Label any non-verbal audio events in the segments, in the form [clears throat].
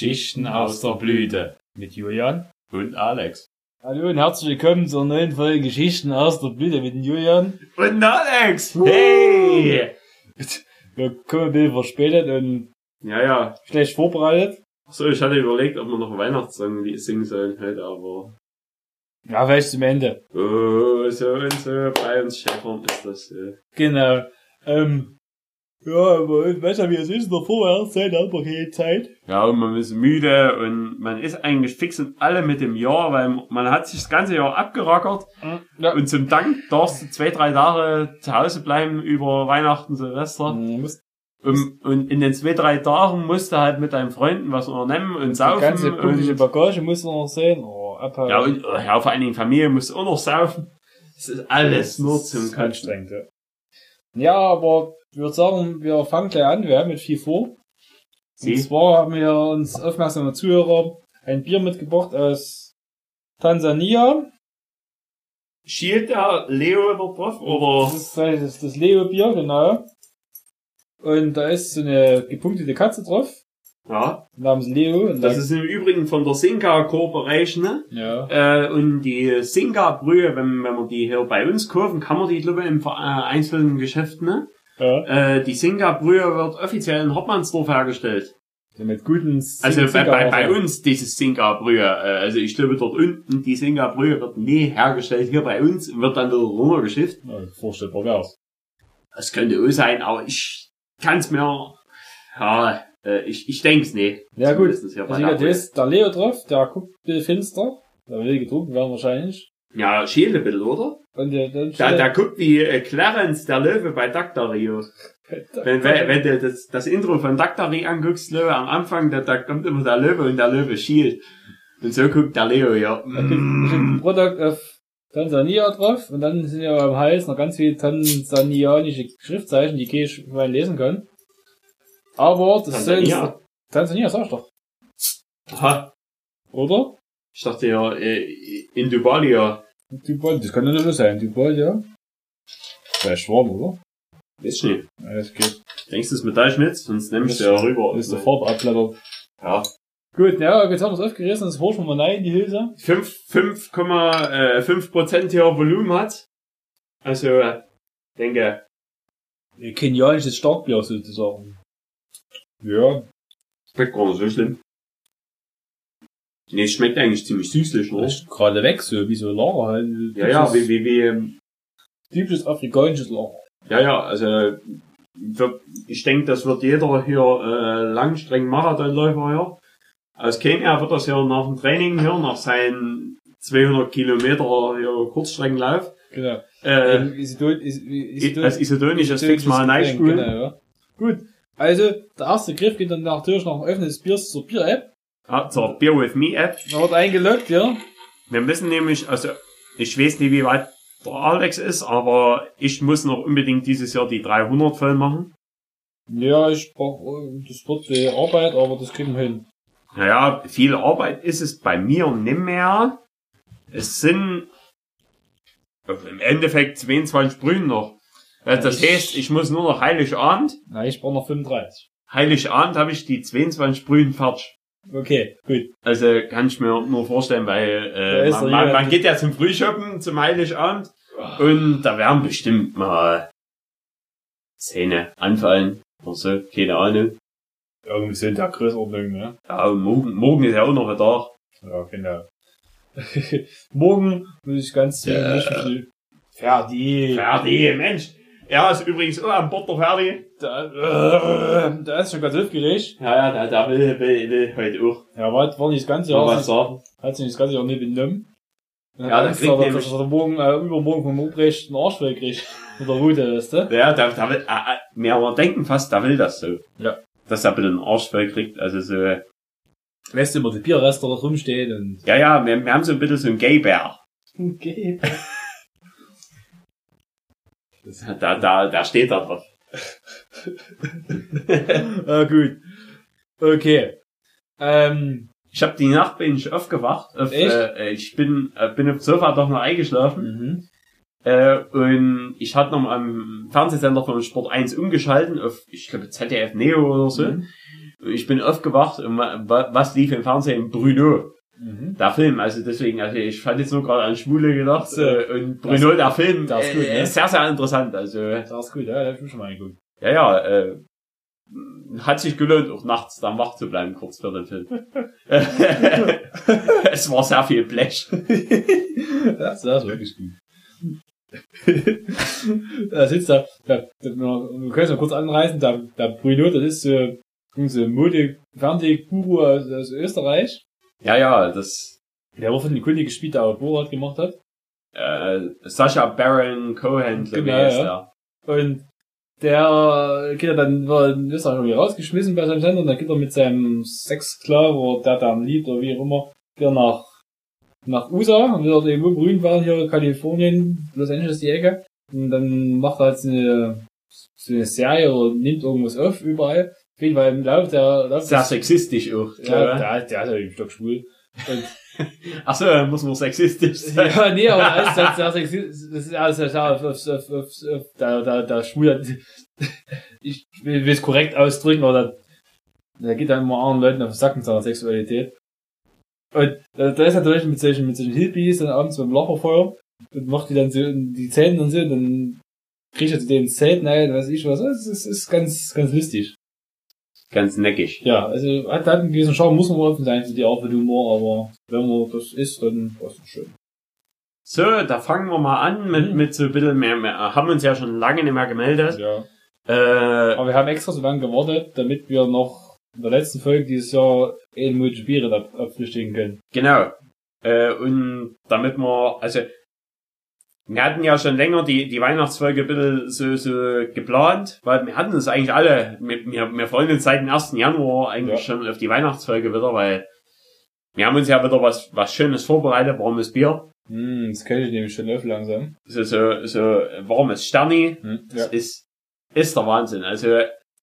Geschichten aus der Blüte. Mit Julian. Und Alex. Hallo und herzlich willkommen zur neuen Folge Geschichten aus der Blüte mit Julian. Und Alex! Hey! Wir kommen ein bisschen verspätet und Ja, ja. schlecht vorbereitet. So, ich hatte überlegt, ob wir noch einen Weihnachtssong singen sollen heute, aber. Ja, vielleicht zum Ende. Oh, so und so, bei uns Schäfern ist das so. Genau. Ähm, ja, aber ich weiß ja, wie es ist in der Vorweihnachtszeit, hat man keine Zeit. Ja, und man ist müde und man ist eigentlich fix und alle mit dem Jahr, weil man hat sich das ganze Jahr abgerackert Ja. und zum Dank darfst du zwei, drei Tage zu Hause bleiben über Weihnachten, Silvester. Muss Und, und in den zwei, drei Tagen musst du halt mit deinen Freunden was unternehmen und die saufen. ganze punkliche und, Bagage muss man noch sehen. Oh, abhauen. ja, und ja, vor allen Dingen Familie musst du auch noch saufen. Das ist alles nur zum anstrengend, ja. Ja, aber ich würde sagen, wir fangen gleich an. Wir haben mit viel vor. Sie? Und zwar haben wir uns aufmerksame Zuhörer ein Bier mitgebracht aus Tansania. Schielt der Leo drauf, oder? Das ist das, ist das Leo-Bier, genau. Und da ist so eine gepunktete Katze drauf. Ja. Namens Leo. Und Das da- ist im Übrigen von der Singa Corporation, ne? ja. Äh, und die Singa Brühe, wenn, wenn man die hier bei uns kaufen, kann man die, glaube ich, im äh, einzelnen Geschäft, ne? ja. Äh, die Singa Brühe wird offiziell in Hoppmannsdorf hergestellt. Mit guten Also bei, Single- bei, bei Single- uns dieses Singa Brühe, äh, also ich glaube dort unten, die Singa Brühe wird nie hergestellt. Hier bei uns wird dann wieder runtergeschifft. Ja, vorstellbar wär's. Das könnte auch sein, aber ich kann's mir, ja, äh, ich, ich denk's nicht. Ja gut, bei also der da ist der Leo drauf, der guckt finster. Der will getrunken werden wahrscheinlich. Ja, Schäle ein bisschen, oder? Und der, dann Da, da guckt wie äh, Clarence, der Löwe bei Dactario. [laughs] Wenn, wenn, wenn du das, das Intro von Daktari anguckst, Löwe, am Anfang, da, da kommt immer der Löwe und der Löwe schielt. Und so guckt der Leo, ja. Da gibt ein Produkt auf Tansania drauf und dann sind ja am Hals noch ganz viele tansanianische Schriftzeichen, die kein Schwein lesen kann. Aber das Tansania? soll Tansania sag ich doch, Aha. oder? Ich dachte ja, äh, in Dubalia. Dubai, das kann ja nur sein, Dubai, ja. Vielleicht warm, oder? Ist nicht. Das geht. Denkst du, es mit Metallschnitt? Sonst nimmst du ja rüber. Das ist der Farbe abblättert. Ja. Gut, ja, jetzt haben wir es aufgerissen, das horchen wir rein in die Hülse. 5, 5,5 Prozent hier Volumen hat. Also, äh, denke, kenianisches Starkbier sozusagen. Ja, schmeckt gar nicht so schlimm. Nee, es schmeckt eigentlich ziemlich süßlich, ne? ist gerade weg, so wie so Lager halt. Ja, ja, wie, wie, wie, Typisches afrikanisches Lager. Ja, ja, also ich denke, das wird jeder hier äh, langstreng Marathonläufer hier. Aus Kenia wird das ja nach dem Training hier, nach seinen 200 Kilometer hier Kurzstreckenlauf, Genau. äh, Ähm, Isidol, Is, Isidol, als isotonisches fix mal. Genau, ja. Gut. Also, der erste Griff geht dann natürlich nach dem Öffnen des Biers zur Bier-App. Ja, zur Beer With Me App. Da wird eingeloggt, ja. Wir müssen nämlich, also ich weiß nicht, wie weit der Alex ist, aber ich muss noch unbedingt dieses Jahr die 300 voll machen. Ja, ich brauch, das wird die Arbeit, aber das kriegen wir hin. Naja, viel Arbeit ist es bei mir nicht mehr. Es sind also im Endeffekt 22 Brühen noch. Also das Ich- heißt, ich muss nur noch Heiligabend. Na, ich brauche noch 35. Heiligabend habe ich die 22 Brühen fertig. Okay, gut. Also kann ich mir nur vorstellen, weil äh, man, man, geht ja zum Frühshoppen, zum Heiligabend und da werden bestimmt mal Zähne anfallen oder so, keine Ahnung. Irgendwie sind der Größenordnung, ne? Ja, morgen, morgen ist ja auch noch ein Tag. Ja, genau. [laughs] Morgen muss ich ganz Ja. Fertig. Ferdi, Mensch. Er ist übrigens auch am Bord der Ferdi. Da, äh, da ist schon ganz aufgeregt. Ja, ja, der, der will, will, will heute auch Ja, war, war nicht das ganze noch Jahr, was sagen. hat sich nicht das ganze Jahr nicht benommen. Ja, dann kriegt dass er- nämlich- dass er morgen, äh, übermorgen vom Ubrecht einen Arsch voll kriegt. [laughs] Mit der Rute, weißt du? Ja, der, der will, äh, äh, wir aber denken fast, der will das so. Ja. Dass er bitte einen Arsch voll kriegt, also so, Weißt du, immer die Bierreste da rumstehen und. ja, ja, wir, wir haben so ein bisschen so einen Gay-Bär. [laughs] Okay. [laughs] Da, da, da steht da drauf. [laughs] ah, gut. Okay. Ähm, Ich habe die Nacht bin ich aufgewacht. Auf, Echt? Äh, ich bin, äh, bin auf dem Sofa doch noch eingeschlafen. mhm. Äh, und ich hatte noch am Fernsehsender von Sport 1 umgeschalten auf, ich glaube, ZDF Neo oder so. Mhm. ich bin aufgewacht und wa- was lief im Fernsehen? Bruno. Mhm. Der Film, also deswegen, also ich fand jetzt nur gerade an Schwule gedacht So. äh, und Bruno, der Film, das ist gut, äh, ne? ist sehr, sehr interessant. Also Das ist gut, ja, das hab ich schon mal angeguckt. ja, ja, äh, hat sich gelohnt, auch nachts dann wach zu bleiben, kurz vor dem Film. [laughs] es war sehr viel Blech. Das, das ist wirklich gut. [laughs] da sitzt da, da, da wir können es mal kurz anreißen, da, da Bruno, das ist so, so ein Mode-Fernsehguru aus, aus Österreich. Ja, ja, das Der war von den Kunden gespielt, der auch Borat gemacht hat. äh, Sascha Baron Cohen, glaube Genau, ich, ist ja. Und der geht er dann, in Österreich irgendwie rausgeschmissen bei seinem Sender und dann geht er mit seinem Sexsklave oder der da am Lied oder wie auch immer, geht er nach, nach USA und dort irgendwo berühmt werden, hier Kalifornien, Los Angeles die Ecke. Und dann macht er halt so eine, so eine Serie oder nimmt irgendwas auf überall. Auf jeden Fall im Laufe der, Lauf Sehr sexistisch auch. ja, der, der ist ja im Stock schwul. Und [laughs] Achso, muss man sexistisch sein. Ja, nee, aber alles, das, das, das ist alles das ja auf, auf, auf, auf, da, da, da schwul, ich will es korrekt ausdrücken, aber da, da geht dann immer anderen Leuten auf den Sack mit seiner Sexualität. Und da, da ist natürlich mit solchen, mit solchen Hillbillies dann abends beim Lacherfeuer und macht die dann so die Zähne und so, und dann kriegt er zu denen Zelt rein, weiß ich was, das ist, ist ganz, ganz lustig. Ganz neckig. Ja, also hat, einen gewissen Charme, muss man offen sein für die Art von Humor, aber wenn man das ist, dann ist es schön. So, da fangen wir mal an mit, Mhm. mit so ein bisschen mehr, mehr. Haben uns ja schon lange nicht mehr gemeldet. Ja. Äh, Aber wir haben extra so lange gewartet, damit wir noch in der letzten Folge dieses Jahr ein Multiplier ab abfrühstücken können. Genau. Äh, und damit wir, also, wir hatten ja schon länger die, die Weihnachtsfolge ein bisschen so, so geplant, weil wir hatten es eigentlich alle, wir, wir, wir freuen uns seit dem 1. Januar eigentlich Ja. schon auf die Weihnachtsfolge wieder, weil wir haben uns ja wieder was, was Schönes vorbereitet, warmes Bier, Hm, das kenne ich nämlich schon auf langsam. so, so, so warmes Sterni, Hm, das ist, ist der Wahnsinn. Also,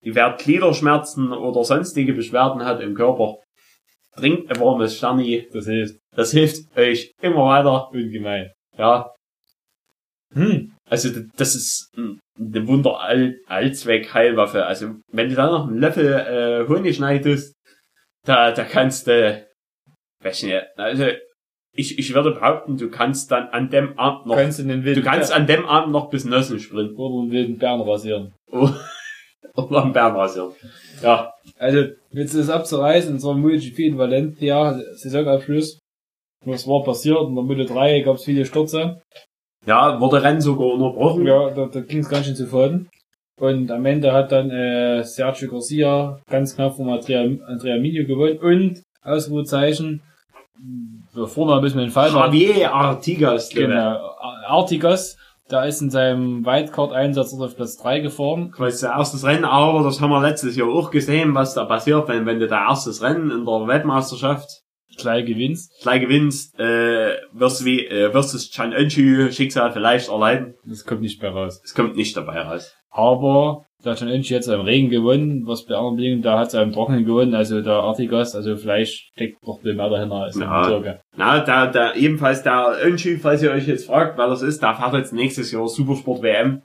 wer Gliederschmerzen oder sonstige Beschwerden hat im Körper, trinkt ein warmes Sterni, das hilft. das hilft euch immer weiter. Ungemein. Ja, Hm. also das ist ein- eine Wunder All Allzweck Heilwaffe. Also wenn du da noch einen Löffel äh, Honig schneidest, da da kannst du weiß nicht, also ich ich würde behaupten, du kannst dann an dem Abend noch Kannst du du kannst an dem Abend noch bis Nössen sprinten oder einen wilden Bären rasieren. [laughs] oder am Bärmasieren. Ja, Also, jetzt ist abzureißen, so ein MotoGP in Valencia, Saisonabschluss. Was war passiert? In der Mitte 3 gab es viele Stürze. Ja, wurde Rennen sogar unterbrochen. Ja, da, da ging es ganz schön zu Folgen. Und am Ende hat dann äh, Sergio Garcia ganz knapp vom Andrea, Andrea Mino gewonnen und Ausrufezeichen vorne ein bisschen den Fall. Javier Artigas, genau. Genau. Artigas, da ist in seinem Wildcard-Einsatz auf Platz 3 gefahren. quasi der erstes Rennen, aber das haben wir letztes Jahr auch gesehen, was da passiert, wenn, wenn du der erstes Rennen in der Weltmeisterschaft Gleich gewinnst. gleich gewinnst, äh, wirst du wie, äh, wirst das Chan Önchi Schicksal vielleicht erleiden. Das kommt nicht mehr raus. Es kommt nicht dabei raus. Aber hat schon irgendwie jetzt im Regen gewonnen, was bei anderen Bedingungen, da hat es im Trockenen gewonnen, also der Artigas, also vielleicht steckt noch viel mehr dahinter als Ja. im Türke. Na, da, da, ebenfalls der Önchi, falls ihr euch jetzt fragt, wer das ist, der fährt jetzt nächstes Jahr Supersport WM.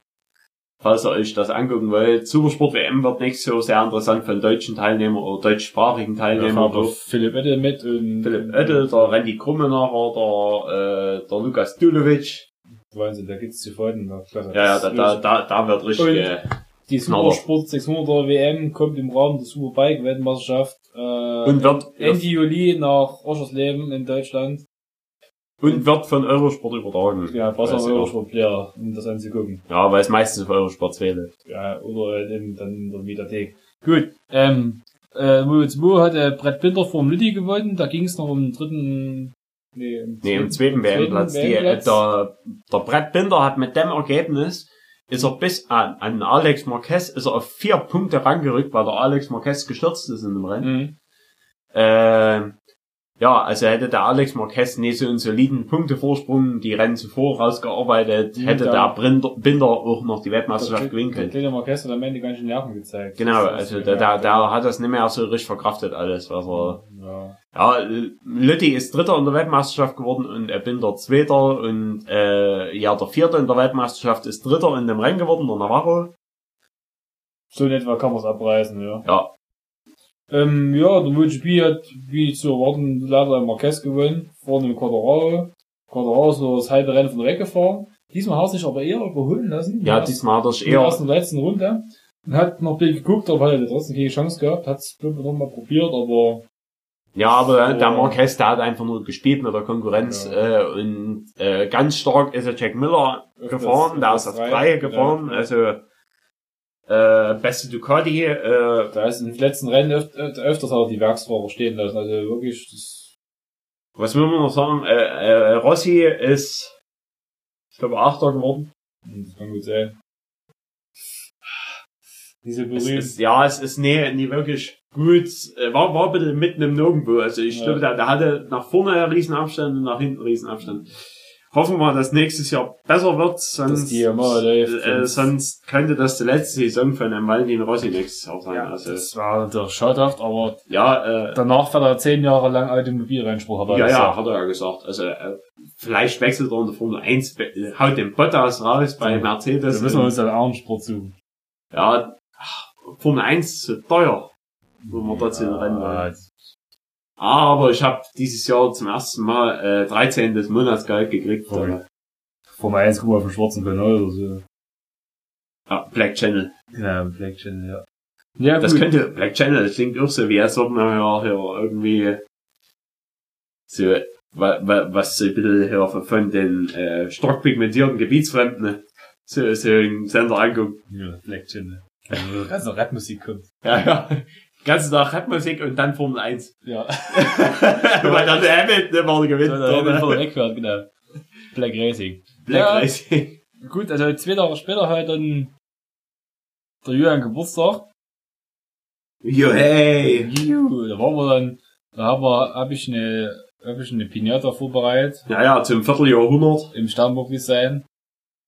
Falls ihr euch das angucken wollt. Supersport WM wird nächstes Jahr sehr interessant von deutschen Teilnehmern oder deutschsprachigen Da Teilnehmern. fährt auch Philipp Oettel mit und Philipp Oettel, der Randy Krummenacher, der, äh, der Lukas Dulovic. Wahnsinn, da gibt's zu. Da, klasse. Ja, ja, da, da, da, da wird richtig, Und- äh, Die Supersport 600er WM kommt im Rahmen der Superbike Weltmeisterschaft äh, und wird, Ende Juli nach Oschersleben in Deutschland. Und wird von Eurosport übertragen. Ja, ich auch. Eurosport Player, um das anzugucken. Ja, weil es meistens auf Eurosport 2 läuft. Ja, oder halt in, dann in der Mediathek. Gut, ähm, äh, Mojo 2 hat äh, Brett Binder vor dem Lütti gewonnen, da ging es noch um den dritten, nee, im Nee, im zweiten WM-Platz. Äh, der, der Brett Binder hat mit dem Ergebnis, ist er bis an, an Alex Marquez, ist er auf vier Punkte rangerückt, weil der Alex Marquez gestürzt ist in dem Rennen. Mhm. Ähm, ja, also hätte der Alex Marquez nicht so einen soliden Punktevorsprung die Rennen zuvor rausgearbeitet, Mhm, hätte der Binder, Binder auch noch die Weltmeisterschaft Der- gewinnen Der können. kleine Marquez hat am Ende ganz schön Nerven gezeigt. Genau, also so der, der, der hat das nicht mehr so richtig verkraftet alles, was er, ja. ja, Lütti ist Dritter in der Weltmeisterschaft geworden und er Binder Zweiter und, äh, ja, der Vierte in der Weltmeisterschaft ist Dritter in dem Rennen geworden, der Navarro. So in etwa kann man es abreißen, ja. Ja. Ähm, ja, der MotoGP hat, wie zu erwarten, leider Marquez gewonnen, vor dem Quadraro. Quadraro ist so das halbe Rennen von der Weg gefahren. Diesmal hat er sich aber eher überholen lassen. Ja, diesmal hat er sich in der eher, ersten, letzten Runde. Und hat noch ein geguckt, aber hat er trotzdem keine Chance gehabt, hat es noch mal probiert, aber ja, aber der Oh. Marquez, der hat einfach nur gespielt mit der Konkurrenz, äh, und, äh, ganz stark ist er Jack Miller Öfters- gefahren, der ist auf drei, drei gefahren, ja. also, äh, beste Ducati, äh, da ist im letzten Rennen öf öf öfters auch die Werksfahrer stehen lassen. Also wirklich, das, was will man noch sagen, äh, äh, Rossi ist, ich glaube, Achter geworden. das kann gut sein. Diese Es ist, ja, es ist nee, nie wirklich gut. Äh, War, war ein bisschen mitten im Nirgendwo. Also ich Ja. glaube, der, der hatte nach vorne einen riesen Abstand und nach hinten einen riesen Abstand. Hoffen wir, dass nächstes Jahr besser wird, sonst, äh, sonst könnte das die letzte Saison von einem Valentin Rossi nächstes Jahr sein. ja, also, das war natürlich schadhaft, aber ja, äh, danach fährt er zehn Jahre lang Automobilrennsport. hat er ja, ja, gesagt. hat er ja gesagt. Also, äh, vielleicht wechselt er in der Formel 1, äh, haut den Bottas raus bei Ja. Mercedes. Da müssen wir uns einen Armsport suchen. ja, Formel 1 ist so teuer, wo man dort in Rennen wollen. Aber ich habe dieses Jahr zum ersten Mal äh, 13 des Monatsgehalt gekriegt. Äh, Formel 1 guck mal dem schwarzen Kanal oder so. ja, Black Channel. Ja, Black Channel, ja. Ja, Das gut. könnte, Black Channel, das klingt auch so, wie ob man ja, ja irgendwie so, wa, wa, was so ein bisschen hier von den äh, stark pigmentierten Gebietsfremden so, so einen Sender anguckt. Ja, Black Channel. Also, ganz noch Rapmusik kommt. Ja, ja. Ganzen Tag Rapmusik und dann Formel 1. Ja. [laughs] Weil dann der Hamilton gewinnt. Da haben wir oder? vorne weggehört, genau. Black Racing. Black Ja. Racing. Gut, also zwei Tage später halt dann der Julian Geburtstag. Jo, hey. Juhu, da waren wir dann, da haben wir, hab ich eine, hab ich eine Pinata vorbereitet Ja, ja, zum Vierteljahrhundert. im Sternburg Design.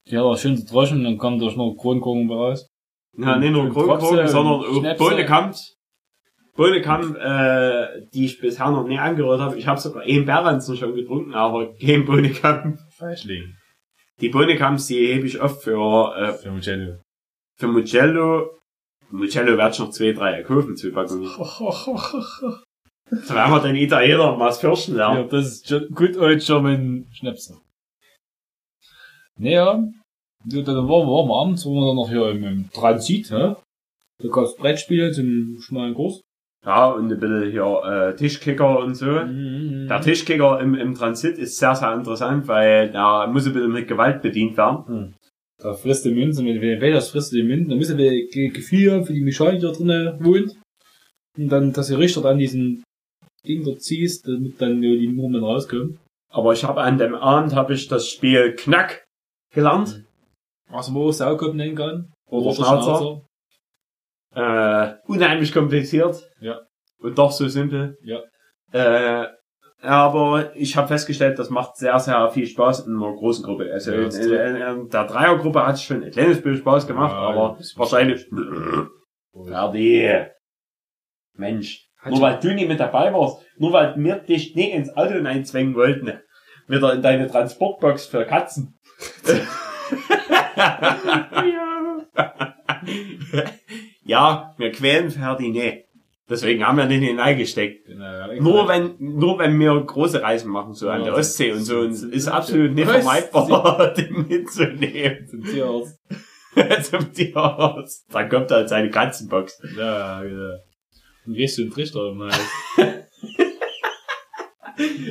Die hat er schön zerdroschen, dann kam durch noch Kronkorken raus. Ja, nicht nur Und Kronkorken, sondern auch Schnäpse. Bohnenkamp, äh, die ich bisher noch nie angerührt habe. Ich habe sogar einen Bärensen schon getrunken, aber kein Bohnenkamp. Fleischling. Die Bohnenkamps, die hebe ich oft für, äh, Für Mugello. für Mugello. Mugello werde ich noch zwei, drei kaufen, zwei Packungen. [laughs] Da werden wir den Italiener was fürchten Ja, lernen. das ist Good Old German Schnäpse. Naja, so, dann waren wir, waren wir abends, waren wir dann noch hier im, im Transit, hä? Da gab's Brettspiele zum schmalen Kurs. Ja, und ein bisschen hier äh, Tischkicker und so. Mhm. Der Tischkicker im, im Transit ist sehr, sehr interessant, weil da muss ein bisschen mit Gewalt bedient werden. Da frisst die Münzen, wenn wenn das frisst die Münzen, dann müssen wir Ge- Gefühl für die Mechanik, die da drinnen wohnt. Und dann, dass ihr Richter dann diesen Ding dort ziehst, damit dann nur die Nummern rauskommen. Aber ich habe an dem Abend habe ich das Spiel Knack gelernt. Was man auch Saukopf nennen kann. Oder Schnauzer. Äh, unheimlich kompliziert. Ja. Und doch so simpel. Ja. Äh, aber ich habe festgestellt, das macht sehr, sehr viel Spaß in einer großen Gruppe. Also Ja, in, in, in, in der Dreiergruppe hat es schon ein kleines bisschen Spaß gemacht, Ja, aber wahrscheinlich. Fertig. [clears throat] Mensch. Nur weil du nicht mit dabei warst, nur weil wir dich nicht ins Auto einzwängen wollten, wieder in deine Transportbox für Katzen. [laughs] ja, wir quälen Ferdi nicht. Deswegen haben wir den hineingesteckt. Nur wenn, nur wenn wir große Reisen machen, so an Ja, der Ostsee und so, und ist absolut nicht vermeidbar, [laughs] den mitzunehmen. [laughs] Zum Tierarzt. Zum Tierarzt. Dann kommt halt seine Katzenbox. Ja, genau. Und gehst du in den Trichter mal. [laughs]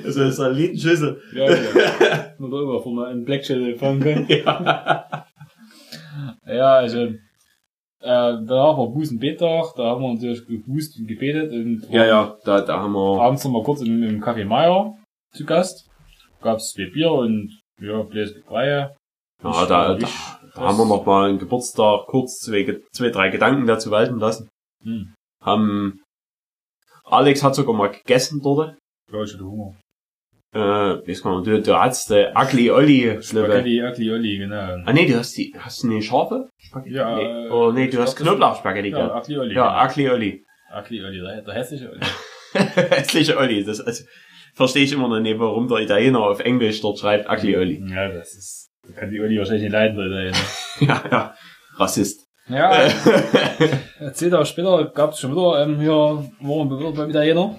Also, das ist eine Liedenschüssel. Ja, ja. Nur darüber, wo man einen Black Channel fangen kann. Ja. Ja, also, äh, danach war Busenbettag, da haben wir natürlich geboost und gebetet und Ja, ja, da, da haben wir, abends noch mal kurz im, im Café Meier zu Gast. Gab's zwei Bier und, ja, Bläs Breie. ja, da, da, da haben wir noch mal einen Geburtstag kurz zwei, zwei, drei Gedanken dazu walten lassen. Hm, Haben, Alex hat sogar mal gegessen dort. ja, ich hatte Hunger. Äh, weiß gar nicht, du, du hast, äh, Ugly Olli. Spaghetti, Agli, Olli, genau. Ah, nee, du hast die, hast du eine scharfe? Spaghetti? Ja, nee. äh, Oh, nee, du hast das- Knoblauchspaghetti Ja, gehabt. Agli, Olli. Ja, Ugly Olli. Agli, Olli, der, der hässliche Olli. [laughs] Hässliche Olli. Das also, verstehe ich immer noch nicht, warum der Italiener auf Englisch dort schreibt Ugly Olli. Ja, das ist, da kann die Olli wahrscheinlich nicht leiden, Leute. [laughs] ja, ja. Rassist. Ja, [laughs] zehn Tage später gab es schon wieder, ähm, hier, waren wir wieder bei Italiener.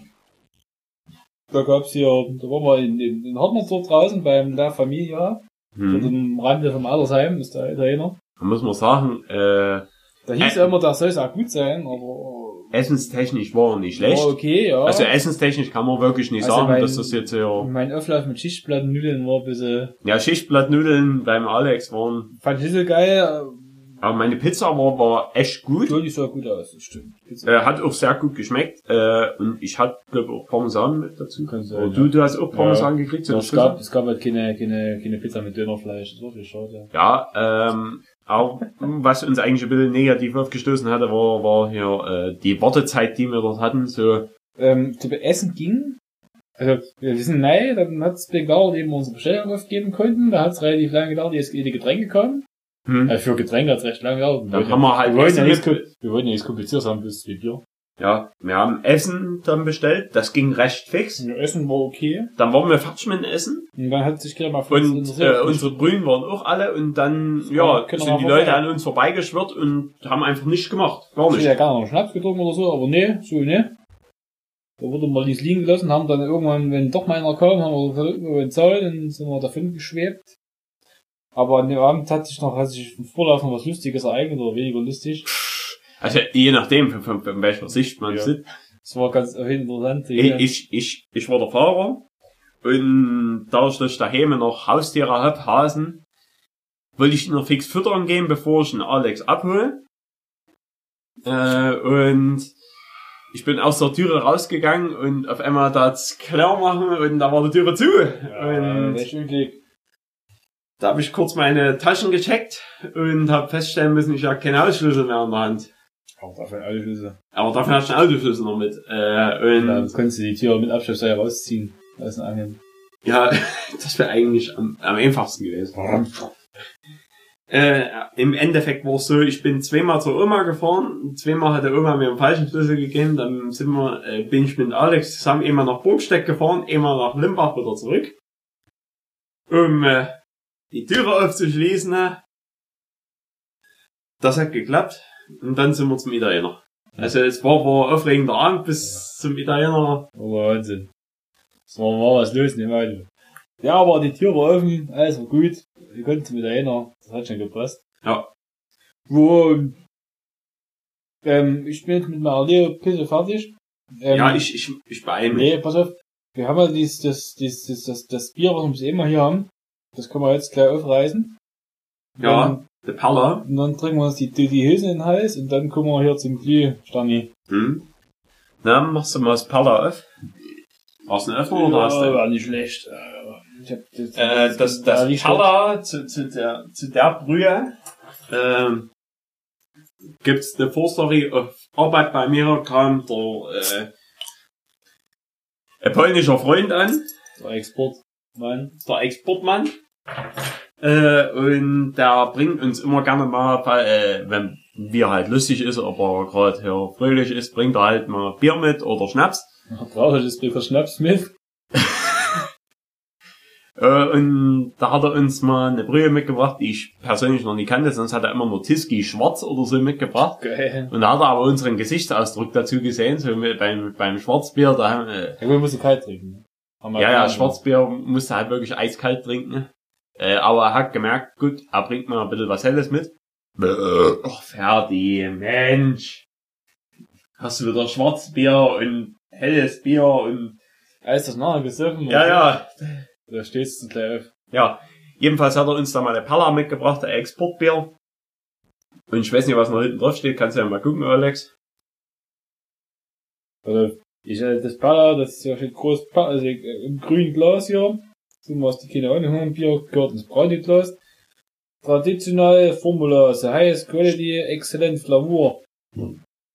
Da gab's hier, da waren wir in, in, in Hartmannsdorf draußen beim La Familia, hm. am Rande vom Altersheim, ist der Italiener. Da muss man sagen, äh, Da hieß ja immer, das soll sehr gut sein, aber essenstechnisch war er nicht schlecht. war okay, ja. Also essenstechnisch kann man wirklich nicht Also sagen, mein- dass das jetzt ja, mein Auflauf mit Schichtplattennudeln war ein bisschen, ja Schichtblattnudeln beim Alex waren, fand ich nicht so geil, aber meine Pizza war, war echt gut. äh, die sah gut aus, das stimmt. Äh, hat auch sehr gut geschmeckt. Äh, und ich hatte, glaube auch Parmesan mit dazu. Kann sein, Oder ja. du, du hast auch Parmesan gekriegt. Ja, es gab, es gab halt keine, keine, keine Pizza mit Dönerfleisch, das war viel schade. Ja, ähm, auch was uns eigentlich ein bisschen negativ aufgestoßen hatte, war, war hier äh, die Wartezeit, die wir dort hatten. So, ähm, zu Essen ging. Also, wir sind neu, dann hat's gedauert, eben unsere Bestellung aufgeben konnten. Da hat's relativ lange gedauert, jetzt die Getränke kamen. Hm. Also für Getränke hat's recht lange gedauert. Dann haben wir halt wir wollten ja nichts, wir wollten ja nichts kompliziertes haben, bis wie Bier. ja, wir haben Essen dann bestellt. Das ging recht fix. Ja, Essen war okay. Dann waren wir fertig mit dem Essen. Und dann hat sich keiner mal für Und interessiert. äh, unsere Brühen waren auch alle. Und dann, ja, können wir sind die mal Leute an uns vorbeigeschwirrt und haben einfach nichts gemacht. Gar Ich hätte nicht. ja gerne noch einen Schnaps getrunken oder so, aber nee, so ne. Da wurde mal dies liegen gelassen, haben dann irgendwann, wenn doch mal einer kam, haben wir den Zoll, dann sind wir davon geschwebt. Aber an dem Abend hat sich noch, hat sich im Vorlauf noch was Lustiges ereignet oder weniger lustig. Also je nachdem, von, von, von welcher Sicht man Ja. sieht. Das war ganz interessant. Ich, ich, ich, ich war der Fahrer und dadurch, dass ich daheim noch Haustiere hab, Hasen, wollte ich ihn noch fix füttern gehen, bevor ich den Alex abhole. Äh, und ich bin aus der Türe rausgegangen und auf einmal das klar machen und da war die Türe zu. ja, und. Da habe ich kurz meine Taschen gecheckt und habe feststellen müssen, ich habe keinen Hausschlüssel mehr in der Hand. Auch dafür alle Schlüsse. Aber dafür hast du einen Autoschlüssel noch mit. Äh, und Dann konntest du die Tür mit Abschlusssteuer rausziehen. Aus dem. Ja, [laughs] das wäre eigentlich am, am einfachsten gewesen. Äh, Im Endeffekt war es so, ich bin zweimal zur Oma gefahren, zweimal hat der Oma mir einen falschen Schlüssel gegeben, dann sind wir, äh, bin ich mit Alex zusammen einmal nach Burgstedt gefahren, einmal nach Limbach wieder zurück, um äh, die Türe aufzuschließen. ne? Das hat geklappt und dann sind wir zum Italiener. Also es war, war ein aufregender Abend bis zum Italiener. Aber Wahnsinn. Es war, war was los in dem Auto. Ja, aber die Tür war offen, alles war gut. Wir konnten zum Italiener, das hat schon gepasst. Ja. Wo, ähm, ich bin jetzt mit meiner Leo-Pisse fertig. Ähm, ja, ich, ich, ich beeile mich. Nee, pass auf. Wir haben ja dieses, das, dieses, das, das, das Bier, was wir bis immer hier haben. Das können wir jetzt gleich aufreißen. Ja, der Perla. und dann trinken wir uns die, die, die Hülse in den Hals und dann kommen wir hier zum Glühstangi. Hm. Na, machst du mal das Perla auf? Hast du einen Öffner oder hast du? war nicht schlecht. Äh, Ich hab das, Äh, das, da das liegt Perla zu, zu der, zu der Brühe, ähm, gibt's eine Vorstory auf Arbeit bei mir, kam der, äh, ein polnischer Freund an, der Export. Mann. der Exportmann, äh, und der bringt uns immer gerne mal, äh, wenn wir halt lustig ist, aber gerade hier fröhlich ist, bringt er halt mal Bier mit oder Schnaps. Brauche ich das Bier für Schnaps mit? [laughs] Äh, und da hat er uns mal eine Brühe mitgebracht, die ich persönlich noch nie kannte, sonst hat er immer nur Tiski schwarz oder so mitgebracht. Geil. Und da hat er aber unseren Gesichtsausdruck dazu gesehen, so mit, beim, beim Schwarzbier, da haben, äh, Ja musst du kalt trinken. Wir ja, ja. Schwarzbier musste halt wirklich eiskalt trinken. Äh, aber er hat gemerkt, gut, er bringt mal ein bisschen was Helles mit. Ach, Ferdi, Mensch. Hast du wieder Schwarzbier und helles Bier und, Alles das nachher gesoffen. ja, ja, Da stehst du gleich auf. Ja, jedenfalls hat er uns da mal eine Perla mitgebracht, ein Exportbier. Und ich weiß nicht, was noch hinten drauf steht, kannst du ja mal gucken, Alex. Also, ich, äh, das Pala, das ist ja schon groß, also äh, im grünen Glas hier. So was die keine Ahnung haben, Bier gehört ins Brandeglas. Traditionell Formula, so heißt Quality, Excellent Flavor.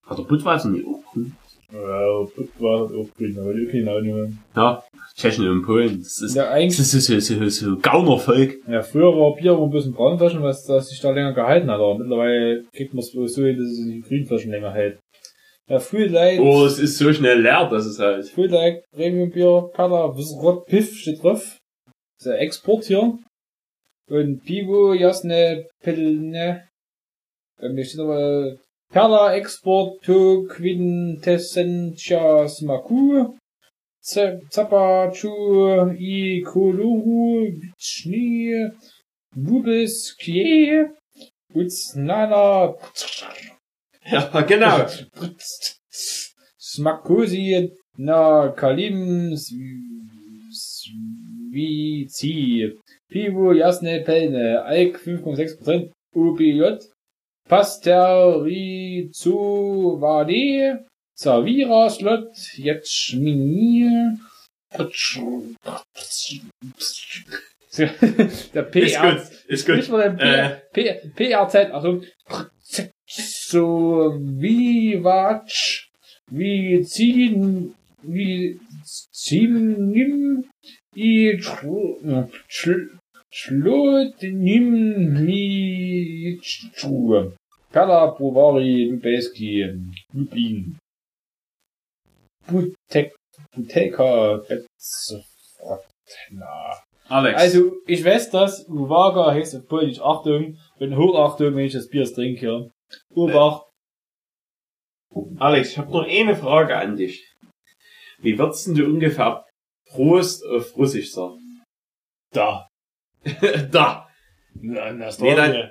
Hat der Budweiser nicht auch grün? Ja, das war auch grün, aber die keine Ahnung haben. Ja, Tschechien und Polen. Das ist, Ja, das eigentlich, ist so, so, so, so Gaunervolk. ja, früher war Bier immer ein bisschen Braunflaschen, was das sich da länger gehalten hat, aber mittlerweile kriegt man es so hin, dass es in Grünflaschen länger hält. Ja, Free Light, Oh, es ist so schnell leer, dass es halt. Free Light, Premium Bier, Pala, Rot Piff steht drauf. Der Export hier. Und Pivo, Jasne, Pilne. Dann steht aber Perla Export to Quintessentia Smaku. Zappa Chu I Koluru Vichni Bubis Kie Uznana Ja, genau. [laughs] Smakosi na Kalim Svici Pivo Jasne Pelne Alk 5,6% OBJ Pasteurizovade Savira Slot Jetschmini Der PR Ist gut, ist nicht gut. mal der P- P- PRZ, also so wie Watch, wie ziehen, wie ziehen, nimm, i schl, schlot, nimm, mi, Schuhe. Perla, Bovari, Lubeski, Lublin. Butek, Buteka, Betz, na. Alex. Also, ich weiß, dass Uwaga heißt auf Polnisch Achtung, wenn Hochachtung, wenn ich das Bier trinke. Obacht, Alex, ich habe noch eine Frage an dich. Wie würdest denn du ungefähr Prost auf Russisch sagen? da. [laughs] da. Na, na, Nee, nein.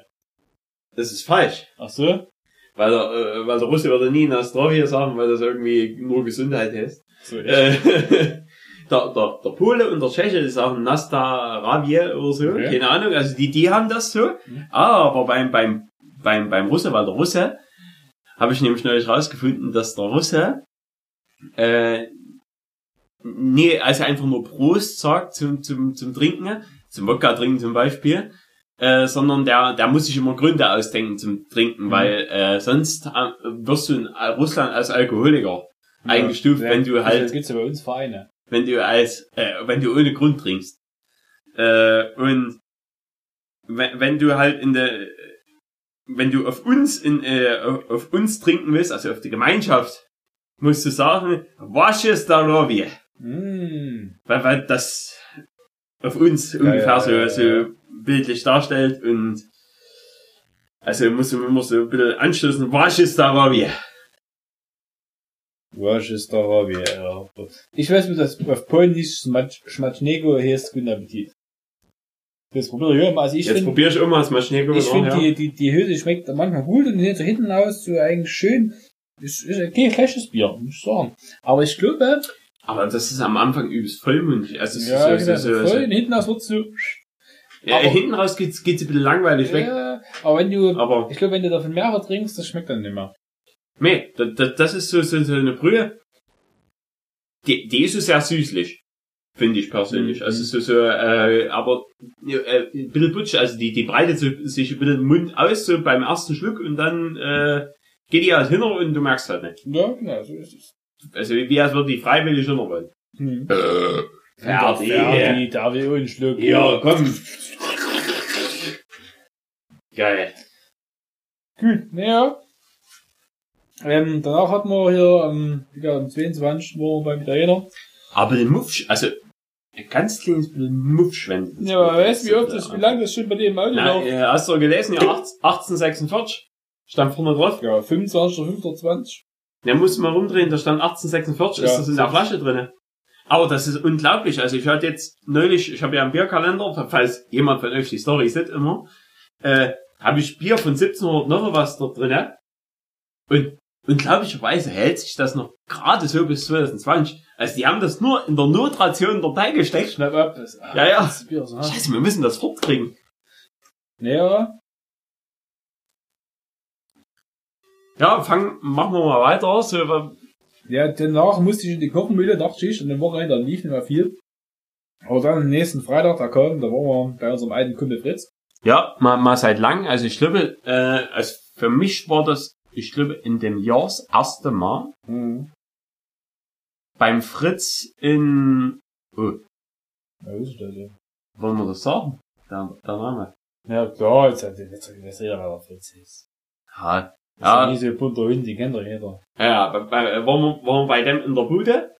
Das ist falsch. Ach so? Weil der, äh, weil der Russe würde nie Nastrovia sagen, weil das irgendwie nur Gesundheit heißt. So, Äh, [laughs] der, der, der Pole und der Tscheche, die sagen Nasta Ravie oder so. Okay. Keine Ahnung. Also die, die haben das so. Mhm. Aber beim, beim, beim, beim Russe, weil der Russe, habe ich nämlich neulich rausgefunden, dass der Russe, äh, nee, also einfach nur Prost sagt zum, zum, zum Trinken, zum Wodka trinken zum Beispiel, äh, sondern der, der muss sich immer Gründe ausdenken zum Trinken, Mhm. weil äh, sonst äh, wirst du in Russland als Alkoholiker eingestuft, wenn du halt Das gibt's ja bei uns Vereine. wenn du als, äh, wenn du ohne Grund trinkst. Äh, und wenn, wenn du halt in der, wenn du auf uns in, äh, auf, auf uns trinken willst, also auf die Gemeinschaft, musst du sagen, wasche Starowie. Mm. Weil, weil das auf uns ungefähr ja, so, ja, ja. so bildlich darstellt und also musst du immer so ein bisschen anstoßen, wasche Starowie. Was ist da, wie, ja. Ich weiß, wie das auf Polnisch Schmatsch- Schmatschnego heißt, guten Appetit. Das probiere ich immer. Also ich Jetzt finde, probier ich mal das Maschneko ich finde, ja. die, die, die Hülse schmeckt manchmal gut und sieht so hinten aus, so eigentlich schön. Ist, ist kein schlechtes Bier, muss ich sagen. Aber ich glaube, Aber das ist am Anfang übelst vollmundig. Also es ist ja, so, genau, so, so, voll, so, und hinten aus wird so, Ja, Aber- hinten raus geht's, geht's ein bisschen langweilig weg. ja, aber wenn du, Aber, ich glaube, wenn du davon mehrere trinkst, das schmeckt dann nicht mehr. nee, das, das, das ist so, so, so eine Brühe. Die, die ist so sehr süßlich. Finde ich persönlich. Mhm. Also so, so, äh, aber, äh, ein bisschen butsch. Also die, die breitet so, sich ein bisschen Mund aus, so beim ersten Schluck und dann, äh, geht die halt hin und du merkst halt nicht. Ja, genau, so ist es. Also wie als würde die freiwillig hin wollen. Hm. Fertig. Fertig, da will ich auch einen Schluck. Ja, komm. Geil. Gut, naja. Ähm, danach hatten wir hier am, am 22. waren wir beim Italiener. Aber den Muff, also, ein ganz kleines bisschen Muffschwände. Ja, aber weißt du, wie oft das, wie lange das schon bei dem Auto läuft? äh, hast du gelesen? Ja, 18- 1846. Stand vorne drauf. Ja, 25. 25. Der muss mal rumdrehen, da stand 1846, Ja, ist das in der. Flasche drinne. Aber das ist unglaublich. Also ich hatte jetzt neulich, ich habe ja einen Bierkalender, falls jemand von euch die Story sieht immer, äh, habe ich Bier von 1700 noch was dort drinne. Und unglaublicherweise hält sich das noch gerade so bis 2020. Also die haben das nur in der Notration dabei gesteckt. Schnapp ab. Das, ah, Ja, ja. Das Bier, so. Scheiße, wir müssen das fortkriegen. Naja, Ja, fang, machen wir mal weiter. So, ja, danach musste ich in die Knochenmühle, Nachtschicht, und am Wochenende dann lief nicht mehr viel. Aber dann am nächsten Freitag, da kam, da waren wir bei unserem alten Kumpel Fritz. Ja, mal, mal seit lang. Also ich glaube, äh, also für mich war das, ich glaube, in dem Jahr das erste Mal Mhm. beim Fritz in, oh, Ja, ist das ja. wollen wir das sagen? Der, der Name. Ja, klar, jetzt hat jetzt, jeder, wer der Fritz ist. Ja, ist ja ja, nie so ein bunter Hund, die kennt doch jeder. ja bei, bei, waren, wir, waren wir bei dem in der Bude.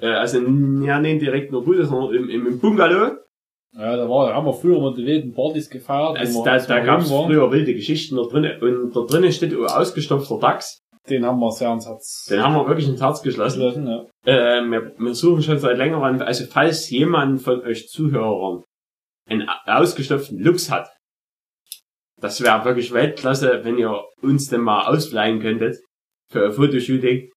Äh, also, ja, nicht direkt in der Bude, sondern im, im, im Bungalow. Ja, da war, da haben wir früher immer die wilden Partys gefeiert. Also da, da gab es früher wilde Geschichten da drinnen. Und da drinnen steht ein ausgestopfter Dachs. Den haben wir sehr ans Herz Den haben wir wirklich ins Herz geschlossen. ja. Äh, wir, wir suchen schon seit längerem, also falls jemand von euch Zuhörern einen ausgestopften Lux hat, das wäre wirklich Weltklasse, wenn ihr uns den mal ausleihen könntet für ein Fotoshooting.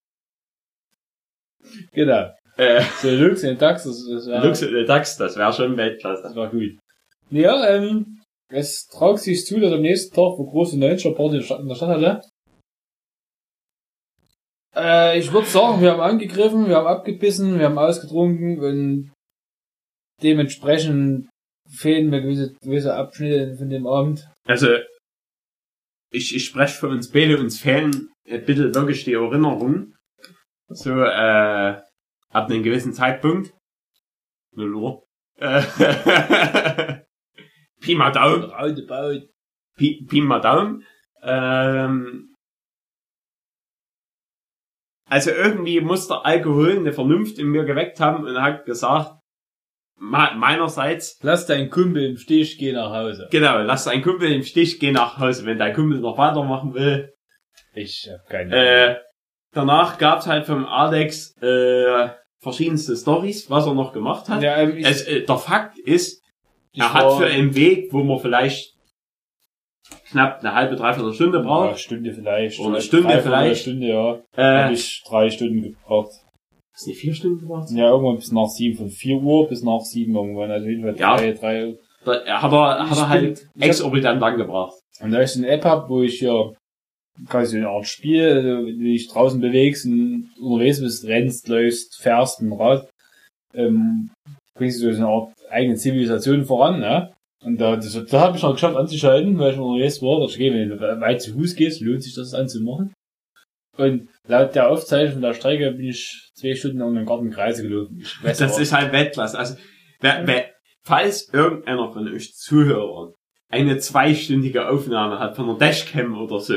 Genau. Äh, So Lux in Tax, das, das war, Lux und Dachs, das wäre schon das Weltklasse. war gut. Ja, ähm, es tragt sich zu, dass am nächsten Tag, wo große 90er Party in der Stadt- in der Stadt hatte, äh, ich würde sagen, wir haben angegriffen, wir haben abgebissen, wir haben ausgetrunken und dementsprechend fehlen mir gewisse, gewisse Abschnitte von dem Abend. Also, ich, ich spreche für uns beide, uns fehlen bitte wirklich die Erinnerung. So, äh, ab einem gewissen Zeitpunkt. 0 Uhr. Äh, [laughs] Pi mal Daumen. Roundabout. Pi, Pi mal Daumen. Ähm, also irgendwie muss der Alkohol eine Vernunft in mir geweckt haben und hat gesagt, meinerseits, Lass deinen Kumpel im Stich, geh nach Hause. genau, lass deinen Kumpel im Stich, geh nach Hause. Wenn dein Kumpel noch weitermachen will, Ich hab keine Äh, danach gab's halt vom Alex äh, verschiedenste Stories, was er noch gemacht hat. Ja, ähm, Es, äh, der Fakt ist, er hat für einen Weg, wo man vielleicht knapp eine halbe, dreiviertel Stunde Ja, braucht, Stunde vielleicht. Oder eine Stunde vielleicht. Stunde, ja. äh, Hab ich drei Stunden gebraucht. Hast du nicht vier Stunden gebraucht? Ja, irgendwann bis nach sieben, von vier Uhr bis nach sieben irgendwann. Also jedenfalls Ja. drei, drei. Da, er hat er, hat er halt. Ich exorbitant lang gebraucht. Und da ich so eine App hab, wo ich hier quasi eine Art Spiel, also, wenn du dich draußen bewegst und unterwegs bist, rennst, läufst, fährst mit dem Rad, ähm, bringst du so eine Art eigene Zivilisation voran, ne? Und da, das, da habe ich noch geschafft anzuschalten, weil ich unterwegs war. Da okay, wenn du weit zu Fuß gehst, lohnt sich das anzumachen. Und laut der Aufzeichnung der Strecke bin ich zwei Stunden um den Garten Kreise gelaufen. Das aber- ist halt Weltklasse. Also, wer, wer, falls irgendeiner von euch Zuhörern eine zweistündige Aufnahme hat von einer Dashcam oder so,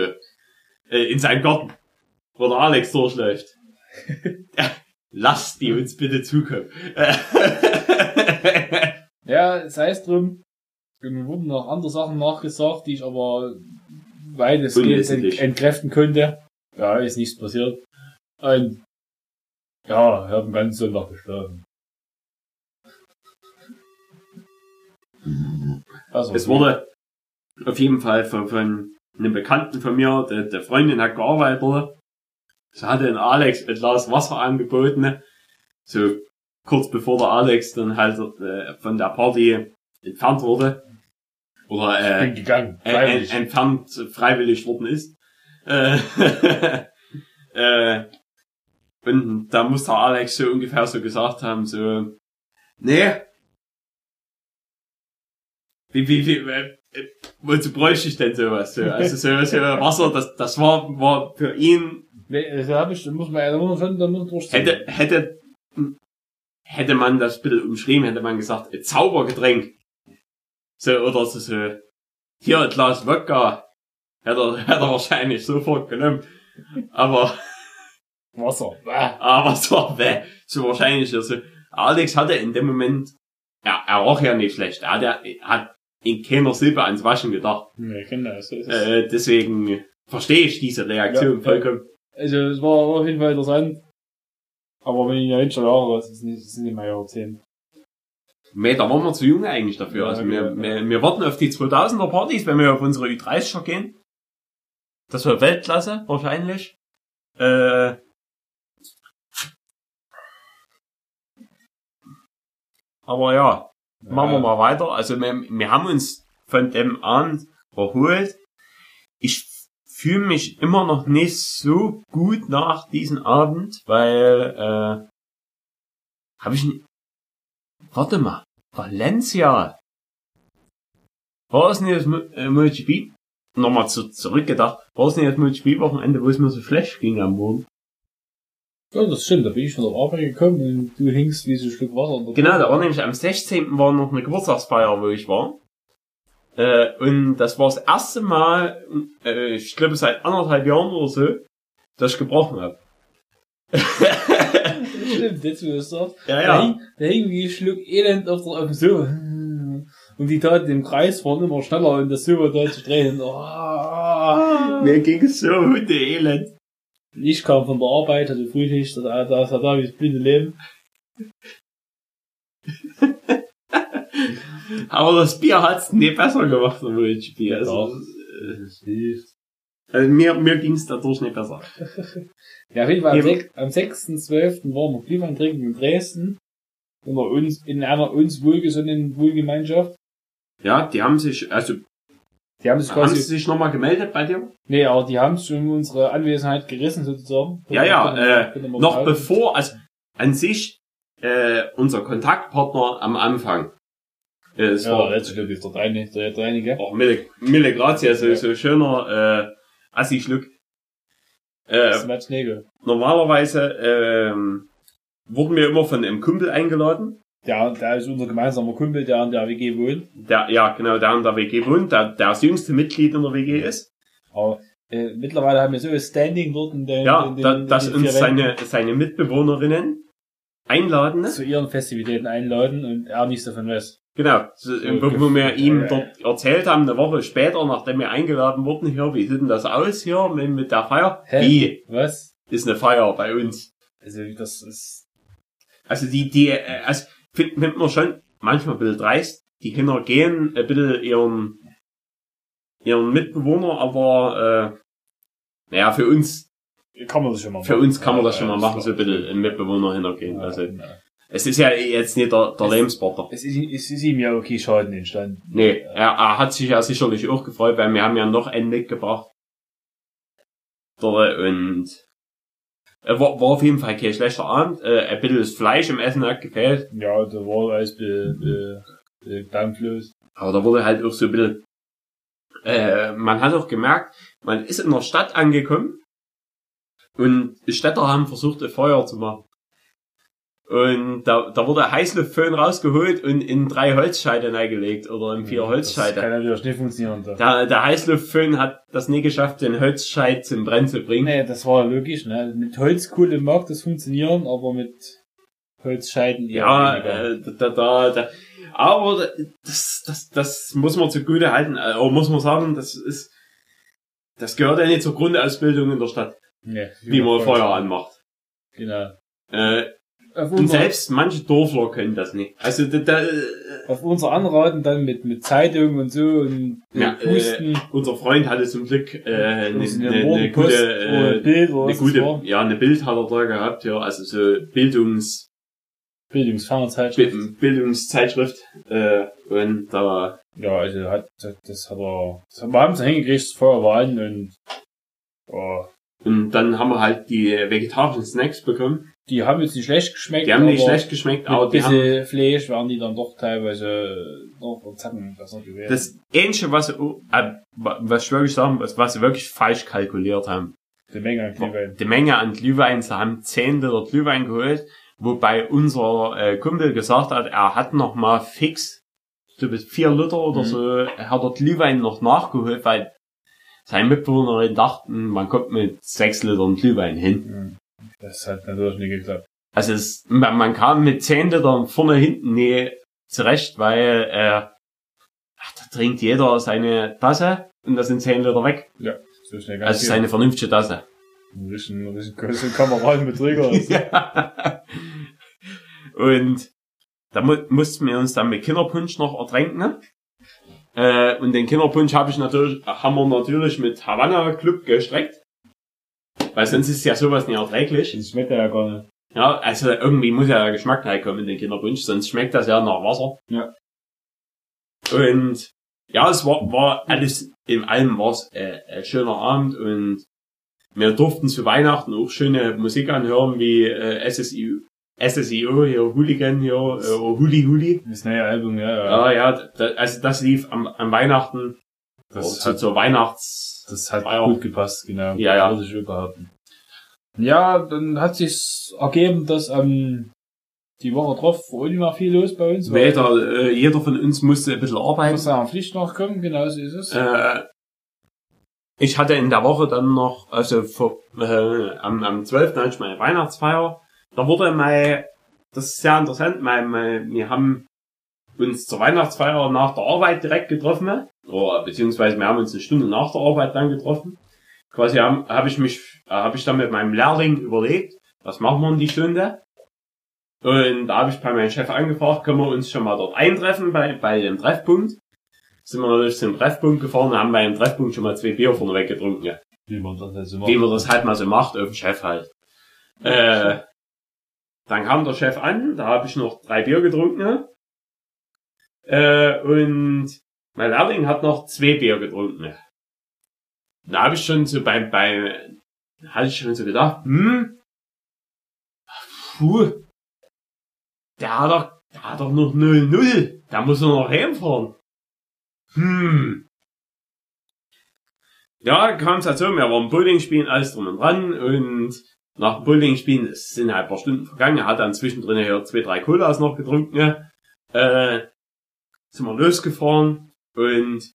äh, in seinem Garten, wo der Alex durchläuft, ja, [laughs] lasst die uns bitte zukommen. [laughs] Ja, sei es drum. Mir wurden noch andere Sachen nachgesagt, die ich aber weitestgehend entkräften konnte. Ja, ist nichts passiert. Und ja, ich habe den ganzen Sonntag geschlafen. Also, es wurde auf jeden Fall von, von einem Bekannten von mir, der, der Freundin hat gearbeitet so hatte ein Alex ein Glas Wasser angeboten, so kurz bevor der Alex dann halt äh, von der Party entfernt wurde. Oder äh, entfernt freiwillig worden ist. Äh, [laughs] äh, und da muss der Alex so ungefähr so gesagt haben, so, nee, wie, wie, wie, äh, äh, wozu bräuchte ich denn sowas? So, also so, so Wasser, das, das war, war für ihn, das hab ich, da muss man, muss man schon, da muss man durchziehen. hätte, hätte, hätte man das ein bisschen umschrieben, hätte man gesagt, ein Zaubergetränk. So, oder so, so, hier ein Glas Wodka. Hätte er, hätte er wahrscheinlich sofort genommen. Aber, Wasser. Bah. aber es war weh. So wahrscheinlich, also, Alex hatte in dem Moment, er, er roch ja nicht schlecht. Er hat, ja- er hat in keiner Silbe ans Waschen gedacht. Nee, ich das. So ist es. Äh, deswegen verstehe ich diese Reaktion Ja, vollkommen. Also, es war auf jeden Fall interessant. Aber wenn ich ja hinter Jahre, das ist nicht, das sind nicht mehr Jahrzehnte. Nee, da waren wir zu jung eigentlich dafür. Ja, also okay, wir, ja. wir, wir warten auf die 2000er Partys, wenn wir auf unsere Ü30er gehen. Das war Weltklasse, wahrscheinlich. Äh, aber ja, machen wir mal weiter. Also wir, wir haben uns von dem Abend erholt. Ich fühle mich immer noch nicht so gut nach diesem Abend, weil äh, habe ich n- Warte mal, Valencia. War es nicht das Mo- äh, MotoGP? Nochmal zu, zurückgedacht. War es nicht das MotoGP-Wochenende, wo es mir so schlecht ging am Boden? Ja, das stimmt. Da bin ich von der Arbeit gekommen und du hingst wie so ein Stück Wasser. Genau, da war nämlich am 16. war noch eine Geburtstagsfeier, wo ich war. Äh, und das war das erste Mal, äh, ich glaube seit anderthalb Jahren oder so, dass ich gebrochen habe. [laughs] Stimmt, jetzt wo du es sagst. Ja, Da hing, da hing wie ein Schluck Elend auf, der, auf dem Sofa. Und die taten im Kreis fahren immer schneller und das Silber da zu drehen. Oh. Mir ging es so hunde elend. Ich kam von der Arbeit, hatte Frühschicht, da, da, da, wie das blinde Leben. Aber das Bier hat's nie besser gemacht, ich Bier. Also, äh, also mir, mir ging's dadurch nicht besser. Ja, auf jeden Fall am, am 6.12. waren wir Glühwein trinken in Dresden. Unter uns, in einer uns wohlgesonnenen Wohlgemeinschaft. Ja, die haben sich, also, Die haben sich haben sie quasi, sich nochmal gemeldet bei dir? nee, aber die haben schon unsere Anwesenheit gerissen sozusagen. Ja, ja, äh, noch bevor, also an sich äh, unser Kontaktpartner am Anfang. Äh, es Ja, war letztes Glück ist der Deine, der Deinige. auch Mille, Mille Grazia, so, Ja. so schöner äh, Assi-Schluck. Äh, Matt Nägel. normalerweise ähm, wurden wir immer von einem Kumpel eingeladen. Der, der ist unser gemeinsamer Kumpel, der an der WG wohnt. Der, ja, genau, der in der WG wohnt, der, der das jüngste Mitglied in der WG ist. Aber äh, mittlerweile haben wir so ein Standing dort in den, Ja, in den, da, in dass den uns vier Wänden seine, seine Mitbewohnerinnen einladen. zu ihren Festivitäten einladen und er nichts davon weiß. Genau, so, wo, wir ihm dort erzählt haben, eine Woche später, nachdem wir eingeladen wurden hier, wie sieht denn das aus hier mit, mit der Feier? Hä? Wie Was? ist eine Feier bei uns? Also das ist Also die, die, äh, also find- man schon manchmal ein bisschen dreist, die Kinder gehen ein bisschen ihren, ihren Mitbewohner, aber äh, naja, für uns, kann man das schon mal für uns kann man das schon mal machen, so ein bisschen einen Mitbewohner hintergehen. Also es ist ja jetzt nicht der, der Es- Lebenssportler. Es ist, es ist ihm ja okay Schaden entstanden. Nee, er, er hat sich ja sicherlich auch gefreut, weil wir haben ja noch einen mitgebracht. Und äh, war, war auf jeden Fall kein schlechter Abend. Äh, ein bisschen das Fleisch im Essen hat gefehlt. Ja, da war alles be, be, dampflos. Aber da wurde halt auch so ein bisschen, äh, man hat auch gemerkt, man ist in der Stadt angekommen und die Städter haben versucht, ein Feuer zu machen. Und da, da wurde Heißluftföhn rausgeholt und in drei Holzscheite eingelegt oder in vier Das Holzscheite. kann natürlich nicht funktionieren. Da. Der, der Heißluftföhn hat das nie geschafft, den Holzscheit zum Brennen zu bringen. Nee, das war logisch, ne? Mit Holzkohle mag das funktionieren, aber mit Holzscheiden eher Ja, äh, da, da, da, aber das, das, das muss man zugute halten, äh, oder muss man sagen, das ist, das gehört ja nicht zur Grundausbildung in der Stadt, nee, wie man Feuer anmacht. Genau. Äh, und selbst manche Dorfler können das nicht. Also, da, da, äh, auf unser Anraten dann mit, mit Zeitung und so und Ja, mit Pusten. unser Freund hatte zum Glück äh, eine, eine Morgenpost gute, äh, Bild eine gute, ja, eine Bild hat er da gehabt, ja, also so Bildungs, Bildungsfernsehzeitschrift. Bildungszeitschrift, äh, und da, Ja, also hat, das, hat er, das haben wir haben es hingekriegt, das Feuer war an und, ja, und dann haben wir halt die vegetarischen Snacks bekommen. Die haben jetzt nicht schlecht geschmeckt. Die haben nicht schlecht geschmeckt, aber die haben bisschen Fleisch waren die dann doch teilweise noch einen Zacken besser gewesen. das Ähnliche, was, sie- äh, was ich wirklich sagen, was, was sie wirklich falsch kalkuliert haben. die Menge an Glühwein. Die Menge an Glühwein, sie haben 10 Liter Glühwein geholt, wobei unser äh, Kumpel gesagt hat, er hat noch mal fix, so bis 4 Liter oder Mhm. so, er hat der Glühwein noch nachgeholt, weil seine Mitbewohnerin dachten, man kommt mit 6 Litern Glühwein hin. Das hat natürlich nicht geklappt. Also es, man, man kam mit 10 Litern vorne hinten nie zurecht, weil äh, ach, da trinkt jeder seine Tasse und da sind 10 Liter weg. So schnell ganz Also es ist eine vernünftige Tasse. ein bisschen, ein bisschen große Kameradenbetrüger. [laughs] ja. Und da mu mussten wir uns dann mit Kinderpunsch noch ertränken. Äh, und den Kinderpunsch habe ich natürlich, haben wir natürlich mit Havanna Club gestreckt. Weil sonst ist ja sowas nicht erträglich. Das schmeckt ja gar nicht. Ja, also irgendwie muss ja der Geschmack reinkommen in den Kinderpunsch, sonst schmeckt das ja nach Wasser. Ja. Und ja, es war, war alles, in allem war es äh, ein schöner Abend und wir durften zu Weihnachten auch schöne Musik anhören, wie äh, SSIO, SSIO, hier Hooligan, hier, äh, Huli Huli. Das neue Album, ja, ja. Ja, ja, da, also das lief am, am Weihnachten, Das hat, zur Weihnachts... das hat Feier. gut gepasst, genau. Ja, ja. Würde ich behaupten. Ja, dann hat sich ergeben, dass ähm, die Woche drauf war nicht mehr viel los bei uns. Später, äh, jeder von uns musste ein bisschen arbeiten. muss seiner Pflicht nachkommen, genau so ist es. Äh, ich hatte in der Woche dann noch, also vor, äh, am, am 12. hatte ich meine Weihnachtsfeier. Da wurde mein, das ist sehr interessant, mein, mein, wir haben uns zur Weihnachtsfeier nach der Arbeit direkt getroffen. Oder, beziehungsweise wir haben uns eine Stunde nach der Arbeit dann getroffen. Quasi habe hab ich mich, äh, habe ich dann mit meinem Lehrling überlegt, was machen wir in die Stunde? Und da habe ich bei meinem Chef angefragt, können wir uns schon mal dort eintreffen bei, bei dem Treffpunkt. Sind wir natürlich zum Treffpunkt gefahren und haben bei dem Treffpunkt schon mal zwei Bier vorneweg getrunken. Ja. Wie man das halt so Wie man das halt mal so macht, auf dem Chef halt. Äh, dann kam der Chef an, da habe ich noch drei Bier getrunken. Äh, und mein Lehrling hat noch zwei Bier getrunken. Da habe ich schon so beim, beim, hatte ich schon so gedacht, hm, puh, der hat doch, der hat doch noch 0-0, da muss er noch heimfahren. Hm. Ja, kam es halt so, wir waren Bowling spielen, alles drum und dran. Und nach dem Bowling spielen, sind halt ein paar Stunden vergangen, er hat dann zwischendrin hier zwei, drei Colas noch getrunken, äh, sind wir losgefahren und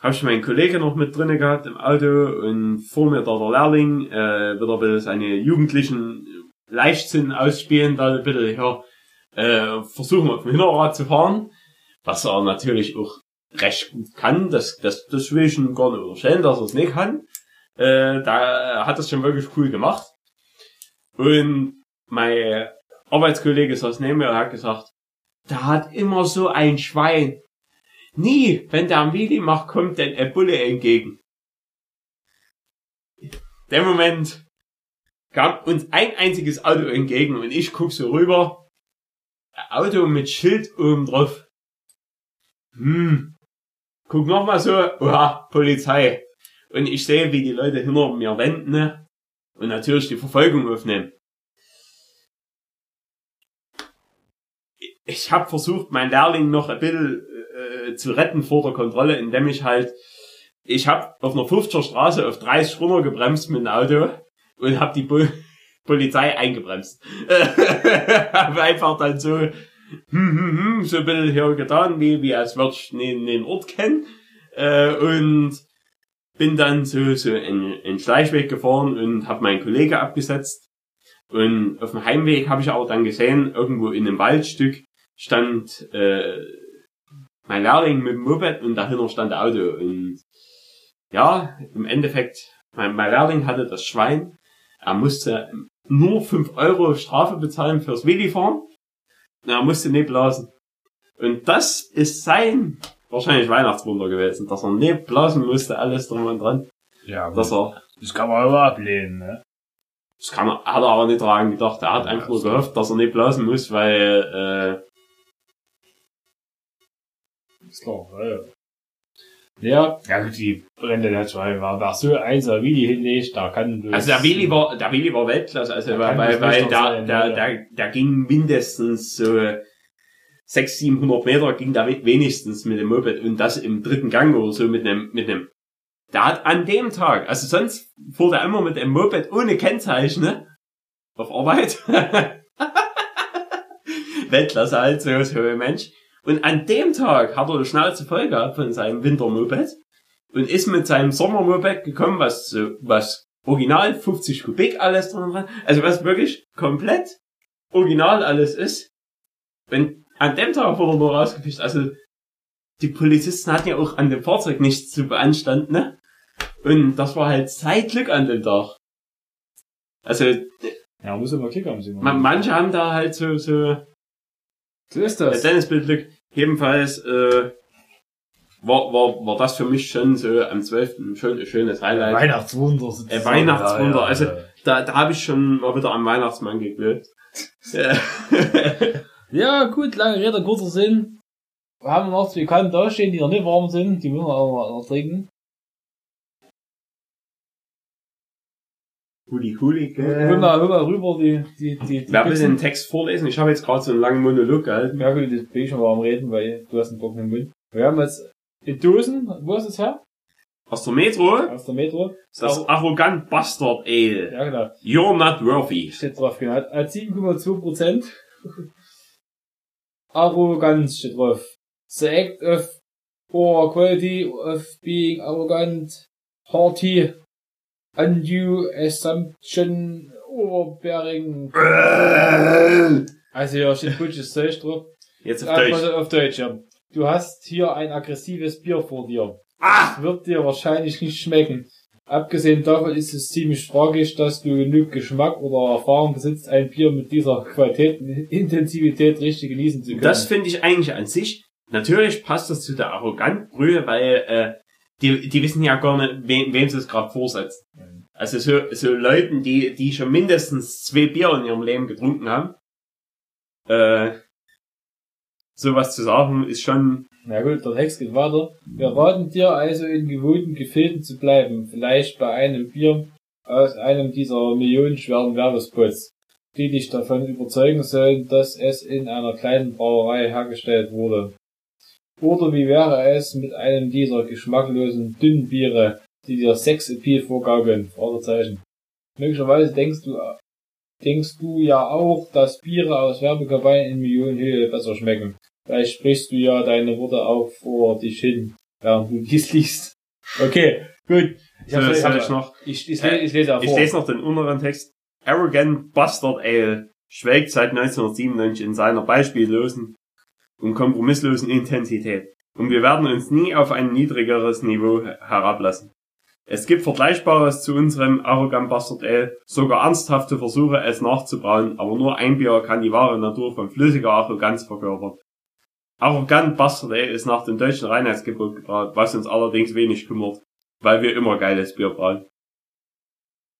habe ich meinen Kollegen noch mit drinnen gehabt im Auto und vor mir da der Lehrling, äh, wieder ein bisschen seine jugendlichen Leichtsinn ausspielen, da bisschen, ja, äh, versuchen auf dem Hinterrad zu fahren, was er natürlich auch recht gut kann, das, das, das will ich ihm gar nicht unterstellen, dass er es nicht kann. Äh, da hat das schon wirklich cool gemacht. Und mein Arbeitskollege saß neben mir und hat gesagt, da hat immer so ein Schwein. Nie, wenn der am Wheelie macht, kommt denn ein Bulle entgegen. Der Moment kam uns ein einziges Auto entgegen und ich guck so rüber. Ein Auto mit Schild oben drauf. Hm. Guck noch mal so, oha, Polizei. Und ich sehe, wie die Leute hinter mir wenden ne? und natürlich die Verfolgung aufnehmen. Ich habe versucht, mein Lehrling noch ein bisschen äh, zu retten vor der Kontrolle, indem ich halt, ich habe auf einer 50er Straße auf 30 runter gebremst mit dem Auto und habe die Bo [laughs] Polizei eingebremst. [laughs] habe einfach dann so, hm, hm, hm, so ein bisschen hier getan, wie, wie als würde ich den, den Ort kennen. Äh, und bin dann so, so in, in Schleichweg gefahren und habe meinen Kollege abgesetzt. Und auf dem Heimweg habe ich aber dann gesehen, irgendwo in einem Waldstück stand äh, mein Lehrling mit dem Moped und dahinter stand der Auto. Und ja, im Endeffekt, mein, mein Lehrling hatte das Schwein. Er musste nur fünf Euro Strafe bezahlen fürs Willi-Fahren. Und er musste nicht blasen. Und das ist sein wahrscheinlich Weihnachtswunder gewesen, dass er nicht blasen musste, alles drum und dran. Ja, Dass er, das kann man aber ablehnen, ne? das kann er, hat er aber nicht dran gedacht. Er hat Ja, einfach nur gehofft, dass er nicht blasen muss, weil, Ist klar, ja, ja. Ja, gut, die Brände der zwei war, war so eins, wie die hinlegt, da kann äh, also der Willi war, der Willi war Weltklasse, also Da weil, weil, weil der, sein, ja. der, der ging mindestens so 600, 700 Meter ging da wenigstens mit dem Moped und das im dritten Gang oder so mit einem, mit einem, der hat an dem Tag, also sonst fuhr der immer mit dem Moped ohne Kennzeichen, ne? Auf Arbeit. [laughs] Weltklasse halt, so, so ein Mensch. Und an dem Tag hat er die Schnauze voll gehabt von seinem Wintermoped und ist mit seinem Sommermoped gekommen, was so, was original 50 Kubik alles dran dran, also was wirklich komplett original alles ist. Wenn an dem Tag wurde er nur rausgefischt, also die Polizisten hatten ja auch an dem Fahrzeug nichts zu beanstanden, ne? Und das war halt sein Glück an dem Tag. Also Ja, muss immer Kick haben, Simon. man, manche haben da halt so, so so ist Ja, das. Dennis Bildglück. Jedenfalls äh, war, war, war das für mich schon so am 12. schon ein schönes Highlight. Weihnachtswunder. Äh, Weihnachtswunder, Ja, ja, also-. Da, da habe ich schon mal wieder am Weihnachtsmann geglückt. [laughs] Ja. Gut, lange Rede, kurzer Sinn. Wir haben noch zwei Kannen da stehen, die noch nicht warm sind, die müssen wir auch noch trinken. Huli, Hol gell? mal, hol mal rüber die, die, die, die Wer will den Text vorlesen? Ich habe jetzt gerade so einen langen Monolog gehalten. Ja gut, jetzt bin ich schon mal am Reden, weil du hast einen trockenen Mund. Wir haben jetzt in Dosen, wo ist es her? Aus der Metro, Aus der Metro. das arrogant Bastard Ale. Ja genau, You're not worthy. steht drauf, genau. Hat hat 7,2 Prozent. [laughs] Arroganz steht drauf. The act of poor quality of being arrogant, haughty, undue assumption, overbearing. Also hier steht gutes Zeug drauf. Jetzt auf Ah, Deutsch. auf Deutsch, ja. Du hast hier ein aggressives Bier vor dir. Ah! Das wird dir wahrscheinlich nicht schmecken. Abgesehen davon ist es ziemlich fraglich, dass du genug Geschmack oder Erfahrung besitzt, ein Bier mit dieser Qualität und Intensivität richtig genießen zu können. Das finde ich eigentlich an sich. Natürlich passt das zu der arroganten Brühe, weil äh, die, die wissen ja gar nicht, wem, wem sie es gerade vorsetzt. Also so, so Leuten, die, die schon mindestens zwei Bier in ihrem Leben getrunken haben, äh, sowas zu sagen, ist schon, Na gut, der Text geht weiter. Wir raten dir also in gewohnten Gefilden zu bleiben. Vielleicht bei einem Bier aus einem dieser millionenschweren Werbespots, die dich davon überzeugen sollen, dass es in einer kleinen Brauerei hergestellt wurde. Oder wie wäre es mit einem dieser geschmacklosen dünnen Biere, die dir Sex-Appeal vorgaukeln? Fragezeichen. Möglicherweise denkst du, denkst du ja auch, dass Biere aus Werbekampagnen in Millionenhöhe besser schmecken. Vielleicht sprichst du ja deine Worte auch vor dich hin, während du dies liest. Okay, gut. Ich, so, hab's- soll ich, ich noch, ich, ich, lese, ich lese auch ich vor. lese noch den unteren Text. Arrogant Bastard Ale schwelgt seit 1997 in seiner beispiellosen und kompromisslosen Intensität. Und wir werden uns nie auf ein niedrigeres Niveau herablassen. Es gibt Vergleichbares zu unserem Arrogant Bastard Ale, sogar ernsthafte Versuche, es nachzubrauen, aber nur ein Bier kann die wahre Natur von flüssiger Arroganz verkörpern. Arrogant Bastard Ale ist nach dem deutschen Reinheitsgebot gebraut, was uns allerdings wenig kümmert, weil wir immer geiles Bier brauen.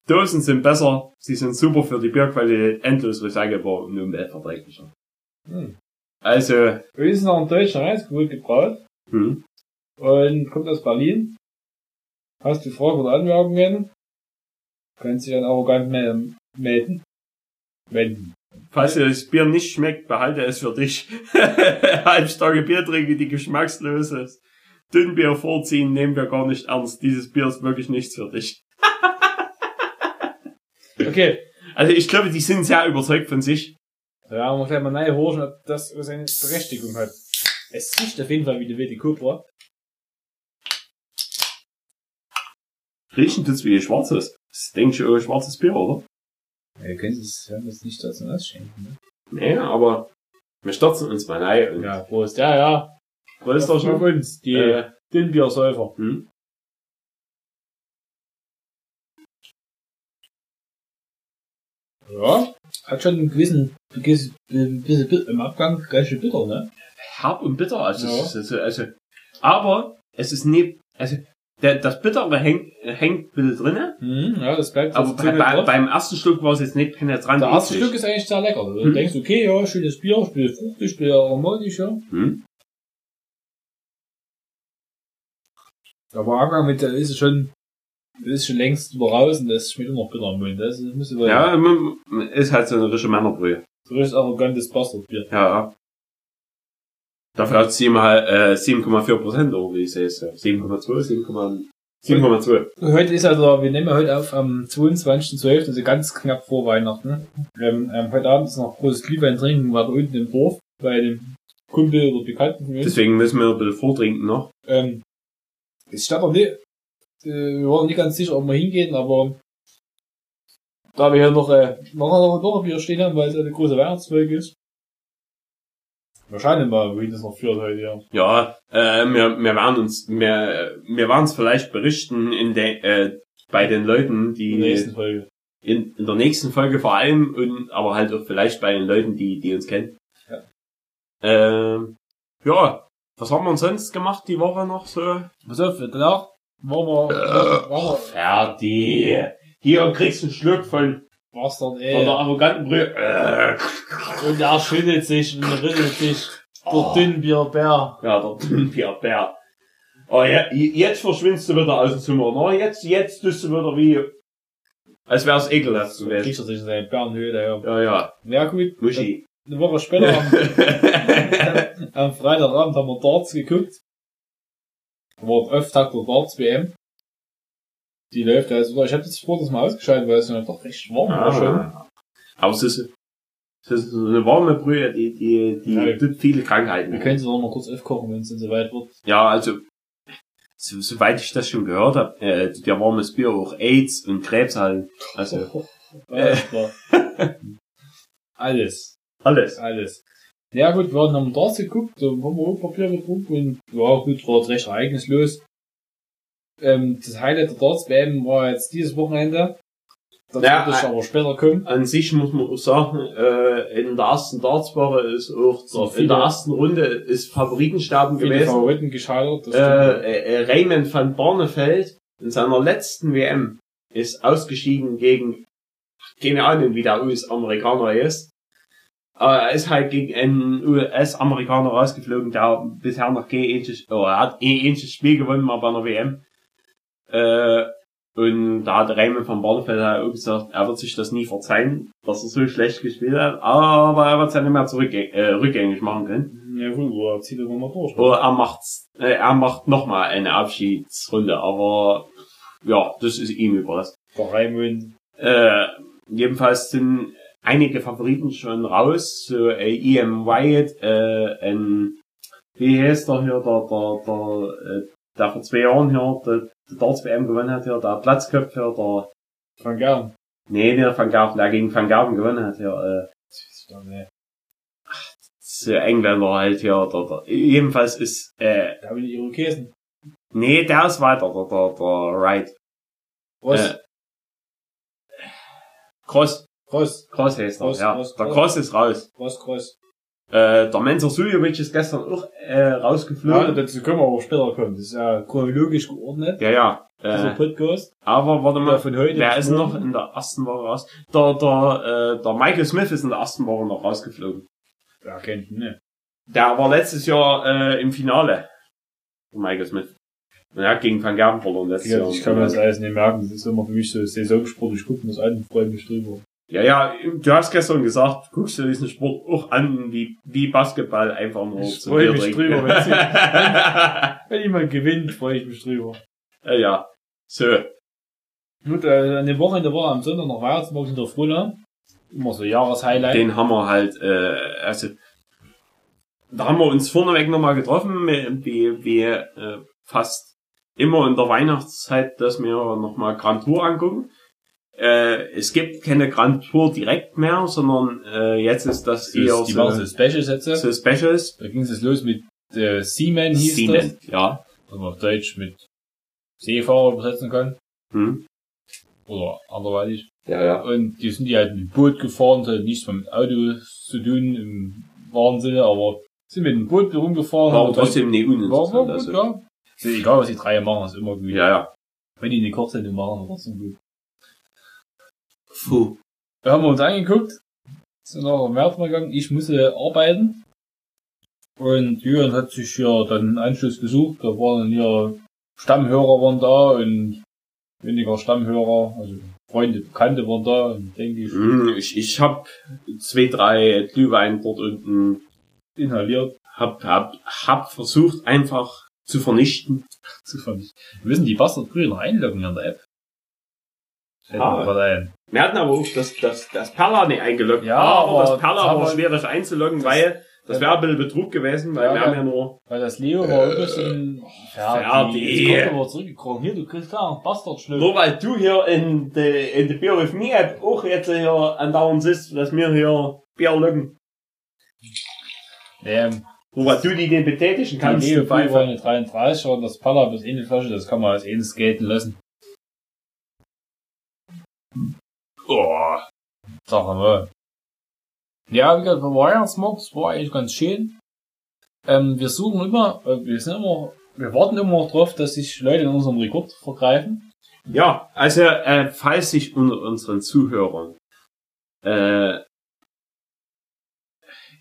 Dosen sind besser, sie sind super für die Bierqualität, endlos recycelbar und umweltverträglicher. Hm. Also, Wir sind noch ein deutscher Reisgut gebraut hm, und kommt aus Berlin. Hast du Fragen oder Anmerkungen? Kannst dich an arrogant mel- melden. Wenden. falls dir das Bier nicht schmeckt, behalte es für dich. [laughs] Halbstarke Bier trinken, die geschmackslos ist. Dünnbier vorziehen, nehmen wir gar nicht ernst. Dieses Bier ist wirklich nichts für dich. Okay. Also ich glaube, die sind sehr überzeugt von sich. Da werden wir gleich mal neu horchen, ob das seine Berechtigung hat. Es riecht auf jeden Fall wie eine wilde Cobra. Riechen tut's wie schwarzes. Das denke ich, auch schwarzes Bier, oder? Ja, ihr könnt es ja das nicht dazu ausschenken, ne? Nee, aber wir stürzen uns mal rein und Ja, Prost. Ja, ja. Prost doch Auf schon. uns, die Äh, Dünnbiersäufer. hm? Ja. Hat schon einen gewissen, gewissen, bit- im Abgang ganz schön bitter, ne? Herb und bitter, also, Ja. ist, also, also aber es ist nicht, also der, das Bittere hängt, hängt ein bisschen drinne, Mhm, ja, das bleibt aber so bei, bei, beim ersten Schluck war es jetzt nicht penetrant. Der erste. Stück ist eigentlich sehr lecker. Du Hm. denkst, okay, ja, schönes Bier, ich bin fruchtig, ich bin aromatisch, ja. Hm? Aber Abgang mit der ist schon, ist schon längst über raus und das schmeckt immer noch bitter im Mund. Das muss aber Ja, ist halt so eine richtige Männerbrühe. so richtig arrogantes Bastardbier. Ja. Dafür hat äh, 7,4 Prozent, oder wie ich sehe es. ja. 7,2, 7,2. 7,2. Heute ist also, wir nehmen heute auf am 22.12., also ganz knapp vor Weihnachten. Ähm, ähm, heute Abend ist noch großes Glühwein trinken, war da unten im Dorf, bei dem Kumpel oder Bekannten. Deswegen müssen wir ein bisschen vortrinken noch. Ähm, es stand noch nicht, wir waren nicht ganz sicher, ob wir hingehen, aber da wir hier noch, äh, noch, noch, noch ein Bier stehen haben, weil es eine große Weihnachtsfolge ist. Schauen mal, wohin das noch führt heute, ja. Ja, äh, wir, wir werden uns, wir, wir werden es vielleicht berichten in der, äh, bei den Leuten, die In der nächsten Folge. in, in der nächsten Folge vor allem und aber halt auch vielleicht bei den Leuten, die, die uns kennen. Ja. Ähm, ja, was haben wir uns sonst gemacht die Woche noch so? Pass auf, danach waren wir, wir, Fertig. Hier kriegst du einen Schluck von, Bastard, von ey. der arroganten Brühe. Äh. Und er schüttelt sich und rüttelt sich. Der Dünnbierbär. Ja, der Dünnbierbär. Oh, ja, jetzt verschwindest du wieder aus dem Zimmer. No, jetzt, jetzt tust du wieder wie, als wär's ekelhaft gewesen. Kriegt er sich in seine Bärenhöhle, ja. Ja, ja, Ja gut, Muschi. eine Woche später am, [laughs] am Freitagabend haben wir Darts geguckt. War Auftakt der Darts WM. Die läuft also, ich habe jetzt vor das mal ausgeschaltet, weil es ja doch recht warm war schon. Ah. Aber es ist, es ist eine warme Brühe, die, die, die Ja. tut viele Krankheiten. Wir können sie noch mal kurz aufkochen, wenn es dann soweit wird. Ja, also, so, soweit ich das schon gehört habe, äh, ja warmes Bier auch AIDS und Krebs halt. Also, [laughs] klar. [laughs] Alles. alles. Alles. Ja gut, wir hatten am Darts geguckt, da haben wir auch Papier getrunken und ja gut, war recht ereignislos. Ähm, das Highlight der Darts WM war jetzt dieses Wochenende. Das Ja, wird ich äh, aber später kommen. An sich muss man auch sagen, äh, in der ersten Dartswoche ist auch, So in der ersten Runde ist Favoritensterben gewesen. Favoriten gescheitert. Das Äh, äh, Raymond van Barneveld in seiner letzten WM ist ausgeschieden gegen, keine Ahnung, wie der US-Amerikaner ist. Aber er ist halt gegen einen US-Amerikaner rausgeflogen, der bisher noch kein einziges, oh, er hat ein einziges Spiel gewonnen mal bei einer WM. Äh, und da hat Raymond van Barneveld halt auch gesagt, er wird sich das nie verzeihen, dass er so schlecht gespielt hat, aber er wird es ja nicht mehr zurück, äh, rückgängig machen können. ja gut, wo zieht er mal durch. Oder er macht's, äh, er macht nochmal eine Abschiedsrunde, aber ja, das ist ihm überlassen. Der Raimund. Äh, jedenfalls sind einige Favoriten schon raus, so äh, Ian Wyatt, äh, ein, wie heißt der hier, der, der, der, äh, der vor zwei Jahren hier, der, der Darts WM gewonnen hat hier, der Platzköpf hier, der, Van Gern. nee, der Van Gerven, der gegen Van Gerven gewonnen hat hier, äh, ne. so Engländer halt hier, der, der, jedenfalls ist, äh, Da will ich Irokesen. nee, der ist weiter, der, der, der Wright. Was? Äh, Cross, Cross. Cross heißt er, ja. Cross, der Cross. Ist raus. Cross, Cross. Äh, der Menzer Suljovic ist gestern auch äh, Ja, rausgeflogen. dazu können wir aber später kommen. Das ist ja chronologisch geordnet. Ja, ja. Dieser Äh, Podcast. aber warte Ja, mal, von heute. wer ist noch in der ersten Woche raus? Der, der, äh, der Michael Smith ist in der ersten Woche noch rausgeflogen. Ja, kennt ihn, ne? Der war letztes Jahr äh, im Finale. Der Michael Smith. Und er hat gegen Van Gerben verloren letztes Ja, Jahr. ich kann mir das alles nicht merken. Das ist immer für mich so Saisonsport. Ich gucke mir das an und freue mich drüber. Ja, ja, du hast gestern gesagt, guckst du diesen Sport auch an, wie, wie Basketball einfach nur Ich zu freu dir mich trinken. drüber, wenn sie- [laughs] Wenn jemand gewinnt, freue ich mich drüber. ja, ja. So. Gut, äh, an dem Wochenende war am Sonntag noch Weihnachtsmarkt in der Frohla. Immer so Jahreshighlight. Den haben wir halt, äh, also, da haben wir uns vorneweg nochmal getroffen, wie, wie äh, fast immer in der Weihnachtszeit, dass wir nochmal Grand Tour angucken. Äh, es gibt keine Grand Tour direkt mehr, sondern äh, jetzt ist das die, eher die machen so so, Specials jetzt. so Specials. Da ging es los mit äh, Seaman hieß Siemens, ja. das. Also auf Deutsch mit Seefahrer übersetzen kann. Hm. Oder anderweitig. Ja, ja. Und die sind die halt mit dem Boot gefahren, das hat nichts mit Auto zu tun im wahren Sinne, aber sind mit dem Boot rumgefahren. War aber trotzdem nicht War, uninteressant. war gut, Also. ja. Ist egal, was die drei machen, ist immer gut. Ja, ja. Wenn die eine Kochsendung machen, ist trotzdem gut. Puh. Da haben wir uns angeguckt, sind nach dem mal gegangen, ich musste arbeiten. Und Jürgen hat sich ja dann einen Anschluss gesucht, da waren hier Stammhörer waren da und weniger Stammhörer, also Freunde, Bekannte waren da, und denke ich, Hm, Ich, ich hab zwei, drei Glühwein dort unten inhaliert hab, hab, hab versucht einfach zu vernichten. zu vernichten. Wir müssen die Bastardbrüder noch einloggen an der App. Fällt mir Ah. gerade ein. Wir hatten aber auch das, das, das Perla nicht eingeloggt. Ja, aber, aber das Perla war wir- schwierig einzuloggen, das- weil das wäre ein bisschen Betrug gewesen, weil Ja, wir haben ja. nur, Weil das Leo war ein bisschen fertig. Jetzt kommt aber zurückgekommen. Hier, du kriegst da noch Bastardschlüssel. nur weil du hier in der in der Beer with Me App auch jetzt hier andauernd sitzt, dass wir hier Bier löcken. Ähm, Nur weil du die den betätigen die kannst. Leo du war Pfeife. eine 33 und das Palla bis in die Flasche, das kann man als eines skaten lassen. Oh, sag mal. Ja, wie gesagt, der Weihnachtsmarkt, das war eigentlich ganz schön. Ähm, wir suchen immer, äh, wir sind immer, wir warten immer noch drauf, dass sich Leute in unserem Rekord vergreifen. Ja, also äh, falls sich unter unseren Zuhörern äh,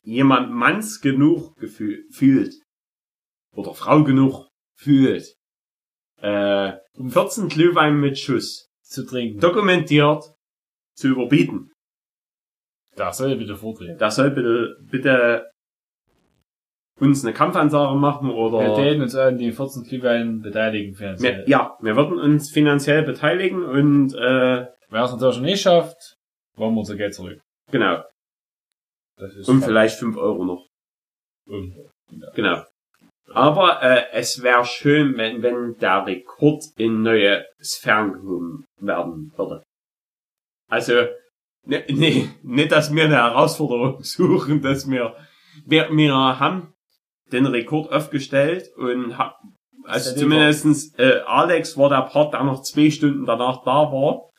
jemand manns genug gefühl, fühlt oder Frau genug fühlt, äh, 14 Glühwein mit Schuss Zu trinken. dokumentiert zu überbieten. Da soll bitte vortreten. Da soll bitte, bitte uns eine Kampfansage machen Wir oder täten uns an den 14 Glühwein beteiligen finanziell. wir, ja, wir würden uns finanziell beteiligen und äh, Wer es natürlich nicht schafft, wollen wir unser Geld zurück. genau, Das ist und vielleicht 5 Euro noch. irgendwo. Genau. Aber äh, es wäre schön, wenn, wenn der Rekord in neue Sphären gehoben werden würde. Also, ne, ne, nicht, dass wir eine Herausforderung [laughs] suchen, dass wir wir, wir haben den Rekord aufgestellt und ha, also zumindestens äh, Alex war der Part, der noch zwei Stunden danach da war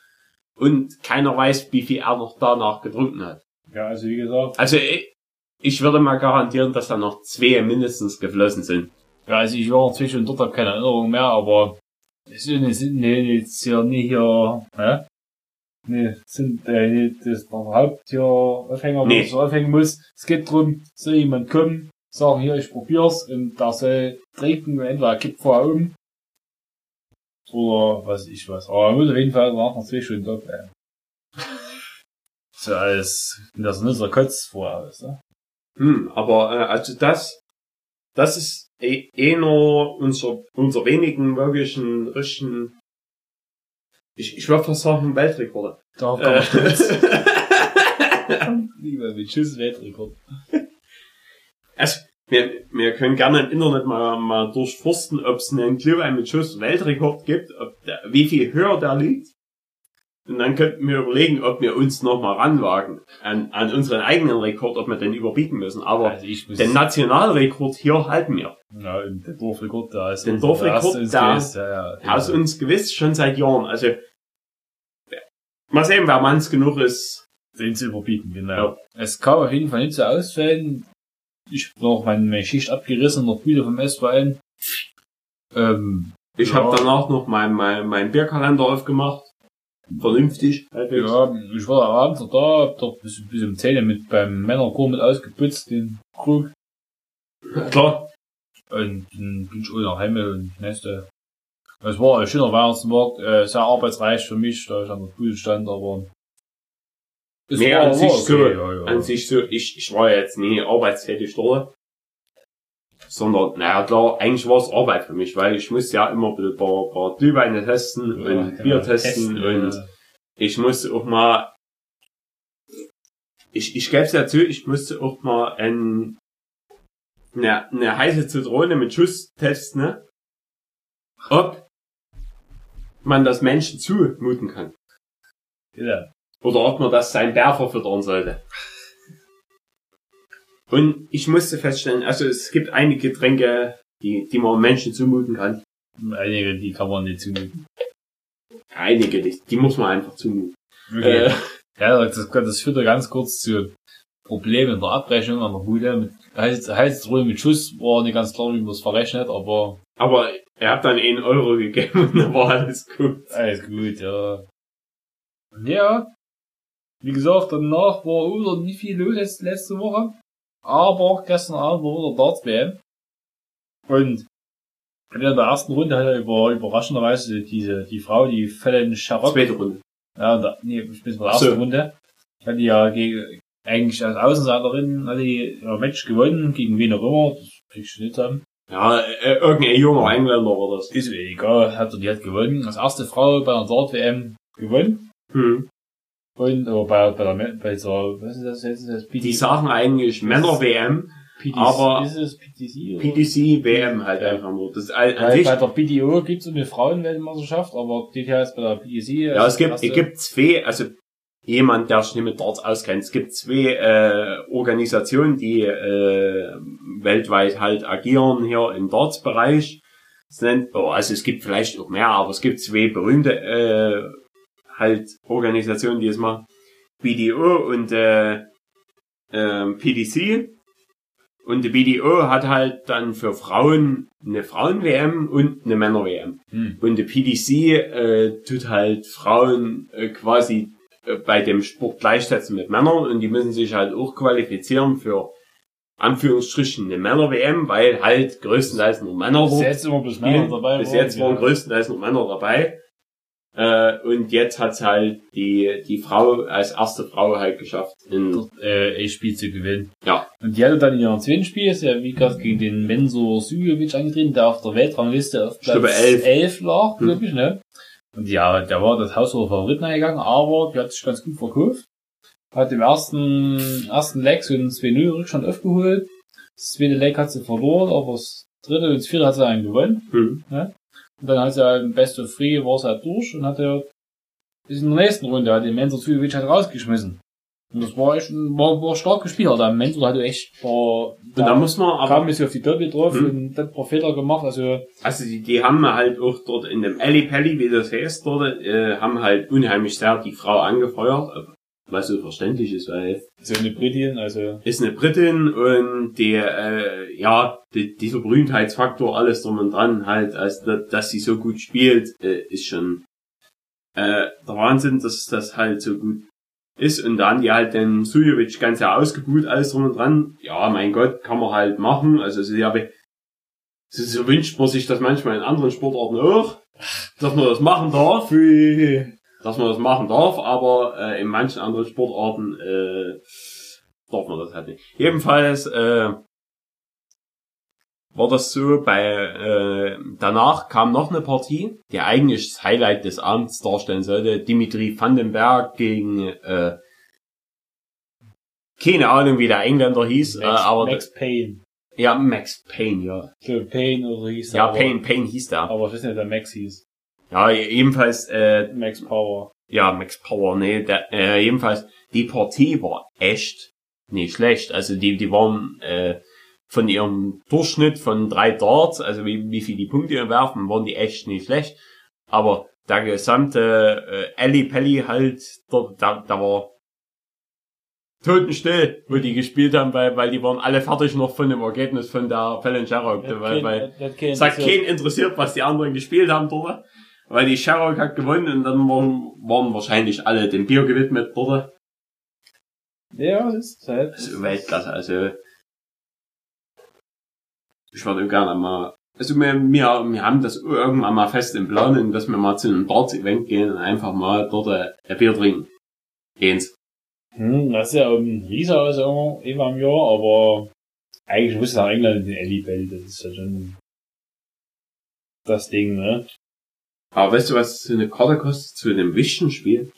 und keiner weiß, wie viel er noch danach getrunken hat. Ja, also wie gesagt. Also ich, ich würde mal garantieren, dass da noch zwei mindestens geflossen sind. Ja, also ich war inzwischen dort, habe keine Erinnerung mehr, aber es sind, nee, jetzt hier nie hier, hä? Nee, sind äh, das der Haupt hier Aufhänger, Nee. es aufhängen muss. Es geht drum, soll jemand kommen, sagen hier, ich probier's und der soll trinken, entweder er kippt vorher um. Oder was ich was. Aber er muss auf jeden Fall nach noch zwei Stunden da bleiben. So als, das ist so Kotz vorher, weißt du? Hm, aber äh, also das, das ist eh, eh nur unser, unser wenigen wirklichen, richtigen, ich, ich würde fast sagen, Weltrekorde. Da kann Äh, man stolz. [laughs] Lieber mit Schuss Weltrekord. also, wir, wir können gerne im Internet mal, mal durchforsten, ob es einen Glühwein mit Schuss Weltrekord gibt, ob der, wie viel höher der liegt. Und dann könnten wir überlegen, ob wir uns nochmal ranwagen an, an unseren eigenen Rekord, ob wir den überbieten müssen. Aber Also ich muss den Nationalrekord hier halten wir. Ja, und der Dorfrekord, da ist Den Dorfrekord, der erste ins da- Gewiss, ja, ja. Er ist uns gewiss schon seit Jahren. Also, mal sehen, wer manns genug ist. den zu überbieten, genau. Ja. Es kam auf jeden Fall nicht so ausfällen. Ich hab noch meine, meine Schicht abgerissen, noch wieder vom SVN. Ähm, Ich Ja. habe danach noch mein, mein, mein Bierkalender aufgemacht. Vernünftig. halbwegs. ja, ich war da abends noch da, hab doch bis, bis um 10 mit beim Männerchor mit ausgeputzt, den Krug. Klar. Und dann bin ich auch nach Hause und nächste. Es war ein schöner Weihnachtsmarkt, äh, sehr arbeitsreich für mich, da ich an der Pool stand, aber. Es Nee, war- an sich so, ja, ja. an sich so, ich, ich war jetzt nie arbeitstätig dort. Sondern, naja, klar, eigentlich war es Arbeit für mich, weil ich musste ja immer ein paar, paar Glühweine testen Ja, und Bier testen ja. und ich musste auch mal, ich, ich gebe es ja zu, ich musste auch mal ein, eine, eine heiße Zitrone mit Schuss testen, ne? ob man das Menschen zumuten kann. Ja. Oder ob man das sein Bär verfüttern sollte. Und ich musste feststellen, also es gibt einige Getränke, die, die man Menschen zumuten kann. Einige, die kann man nicht zumuten. Einige, die, die muss man einfach zumuten. Okay. Äh, Ja, das, das führt ja ganz kurz zu Problemen in der Abrechnung an der Bude. Mit heißt, heißt mit Schuss war nicht ganz klar, wie man es verrechnet, aber aber er hat dann 1 Euro gegeben und dann war alles gut. alles gut, ja. Ja. Wie gesagt, danach war wieder nicht viel los letzte Woche. Aber gestern Abend war wieder Darts WM. Und in der ersten Runde hat er über, überraschenderweise diese, die Frau, die Fallon Sharrock, Zweite Runde. Ja, da, nee, ich bin bei der Ach so. ersten Runde. Ich hatte ja gegen, eigentlich als Außenseiterin hatte die ihr Match gewonnen, gegen wen auch immer, das krieg ich nicht haben. Ja, äh, irgendein junger Engländer war das. Ist mir egal, hat die hat gewonnen. Als erste Frau bei der Dart-WM gewonnen. Hm. Und, aber bei, bei der, bei so, was ist das jetzt, das Die sagen eigentlich Männer-WM, PDC, aber- ist es PDC oder? PDC, WM halt Ja. einfach nur. Das ist all- Weil sich, bei der PDO gibt's eine Frauenweltmeisterschaft, aber die heißt bei der PDC. ja, es gibt, es gibt zwei, also jemand, der sich nicht mit Darts auskennt. Es gibt zwei äh, Organisationen, die äh, weltweit halt agieren hier im Darts-Bereich. Es nennt, oh, also es gibt vielleicht auch mehr, aber es gibt zwei berühmte äh, halt Organisationen, die es machen. BDO und äh, ähm, PDC. Und die BDO hat halt dann für Frauen eine Frauen-WM und eine Männer-WM. Hm. Und die PDC äh, tut halt Frauen äh, quasi äh, bei dem Sport gleichsetzen mit Männern und die müssen sich halt auch qualifizieren für Anführungsstrichen eine Männer-WM, weil halt größtenteils nur Männer Bis jetzt immer bloß Männer dabei. Bis jetzt waren ja. größtenteils nur Männer dabei. Äh, und jetzt hat's halt die, die Frau als erste Frau halt geschafft. In, äh, A-Spiel zu gewinnen. Ja. Und die hatte dann in ihrem zweiten Spiel, ist ja wie gesagt gegen den Mensur Sujovic angetreten, der auf der Weltrangliste auf Platz elf. 11 lag, Hm. glaube ich, ne? Und ja, der war das Haus der Favoriten eingegangen, aber die hat sich ganz gut verkauft. Hat im ersten, ersten Leg so einen 2-0 Rückstand aufgeholt. Das zweite Leg hat sie verloren, aber das dritte und das vierte hat sie dann gewonnen. hm. Und dann hat sie halt im Best of Three war sie halt durch und hat ja bis in der nächsten Runde hat den Mensur Sujovic halt rausgeschmissen. Und das war echt ein, war, war stark gespielt. Der Mentor hatte echt, war, Und da muss man aber, kam auf die Doppel drauf Hm. und dann ein paar Fehler gemacht, also, also die, die haben halt auch dort in dem Alley Pally, wie das heißt dort, äh, haben halt unheimlich sehr die Frau angefeuert, was so verständlich ist, weil so eine Britin, also, ist eine Britin und die, äh, ja, die, dieser Berühmtheitsfaktor, alles drum und dran, halt, als da, dass sie so gut spielt, äh, ist schon äh, der Wahnsinn, dass das halt so gut ist. Und dann die halt den Sujovic ganz ja ausgebucht, alles drum und dran. Ja, mein Gott, kann man halt machen. Also so, so wünscht man sich das manchmal in anderen Sportarten auch, dass man das machen darf dass man das machen darf, aber äh, in manchen anderen Sportarten äh, darf man das halt nicht. Jedenfalls äh, war das so, bei äh, danach kam noch eine Partie, die eigentlich das Highlight des Abends darstellen sollte. Dimitri Vandenberg gegen äh, keine Ahnung, wie der Engländer hieß, äh, Max, aber Max Payne. ja, Max Payne, ja. So, Payne oder hieß er, Ja, aber- Payne, Payne hieß der. Aber ich weiß nicht, der Max hieß. Ja, ebenfalls äh, Max Power. Ja, Max Power, nee, der, äh, jedenfalls, die Partie war echt nicht schlecht. Also die, die waren äh, von ihrem Durchschnitt von drei Darts, also wie, wie viel die Punkte werfen, waren die echt nicht schlecht. Aber der gesamte äh, Alley Pelli halt, da, da, da war totenstill, wo die gespielt haben, weil, weil die waren alle fertig noch von dem Ergebnis von der Fallon Sherrock, weil, weil der hat keinen Sagt interessiert. keinen interessiert, was die anderen gespielt haben dort. Weil die Sherrock hat gewonnen und dann waren, waren wahrscheinlich alle dem Bier gewidmet dort. Ja, das ist halt. Also Weltklasse, also. Ich würde gerne mal, also wir, wir, wir haben das irgendwann mal fest im Plan, dass wir mal zu einem Darts-Event gehen und einfach mal dort ein Bier trinken. Eins. Hm, das ist ja ein Rieser also immer, immer im Jahr, aber eigentlich muss nach England in den Ellie Bell, das ist ja schon das Ding, ne? Aber weißt du, was so eine Karte kostet zu einem Wischenspiel?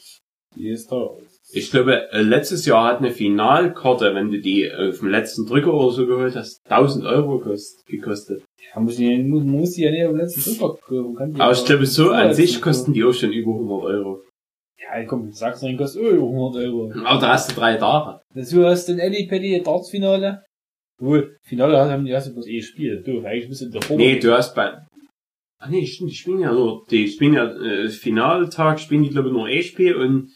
Die ist da. Ich glaube, äh, letztes Jahr hat eine Finalkarte, wenn du die auf dem letzten Drücker oder so geholt hast, 1000 Euro kost, gekostet. Ja, muss die, muss, muss die ja nicht am letzten Drücker kaufen. Aber ich glaube, so an sich kosten die auch schon über 100 Euro. Ja, komm, sag's nicht, kostet über 100 Euro. Aber da hast du drei Tage. Dazu hast du den Ellie Paddy Darts-Finale. Wohl, Finale haben die erste bloß eh gespielt. Du, eigentlich bist du in der Vor Nee, du hast bei... Ach nee, stimmt, die spielen ja nur, die spielen ja, äh, Finaltag spielen die glaube ich nur E-Spiel und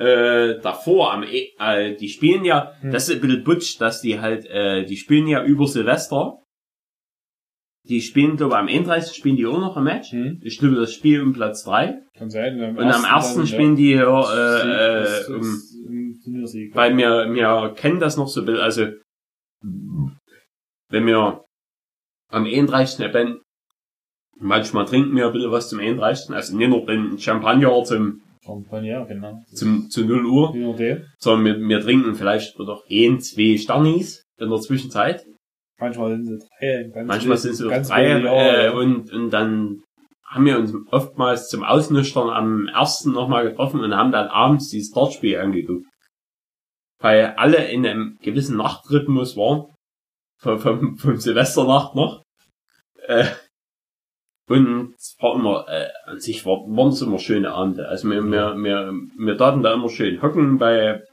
äh, davor am e äh, die spielen ja, Hm. das ist ein bisschen butsch, dass die halt, äh, die spielen ja über Silvester. Die spielen, glaube ich, am 31. spielen die auch noch ein Match. Hm, Ich glaube, das Spiel um Platz 3. kann sein. Und am ersten spielen die ja, äh, äh, um, weil wir, wir kennen das noch so ein bisschen, also wenn wir am 31. eben, manchmal trinken wir ein bisschen was zum 31. Also nicht nur den Champagner zum, Champagner, genau. zum, zu 0 Uhr, Je nachdem. sondern wir, wir trinken vielleicht noch ein, zwei Sternis in der Zwischenzeit. Manchmal sind sie drei. Ganz Manchmal sind sie ganz drei, äh, ja. und, und dann haben wir uns oftmals zum Ausnüchtern am ersten nochmal getroffen und haben dann abends dieses Dartspiel angeguckt. Weil alle in einem gewissen Nachtrhythmus waren. Vom, vom, vom Silvesternacht noch. Äh, und es war immer, äh, an sich war, waren es immer schöne Abende. Also wir, wir, wir, wir taten da immer schön hocken bei,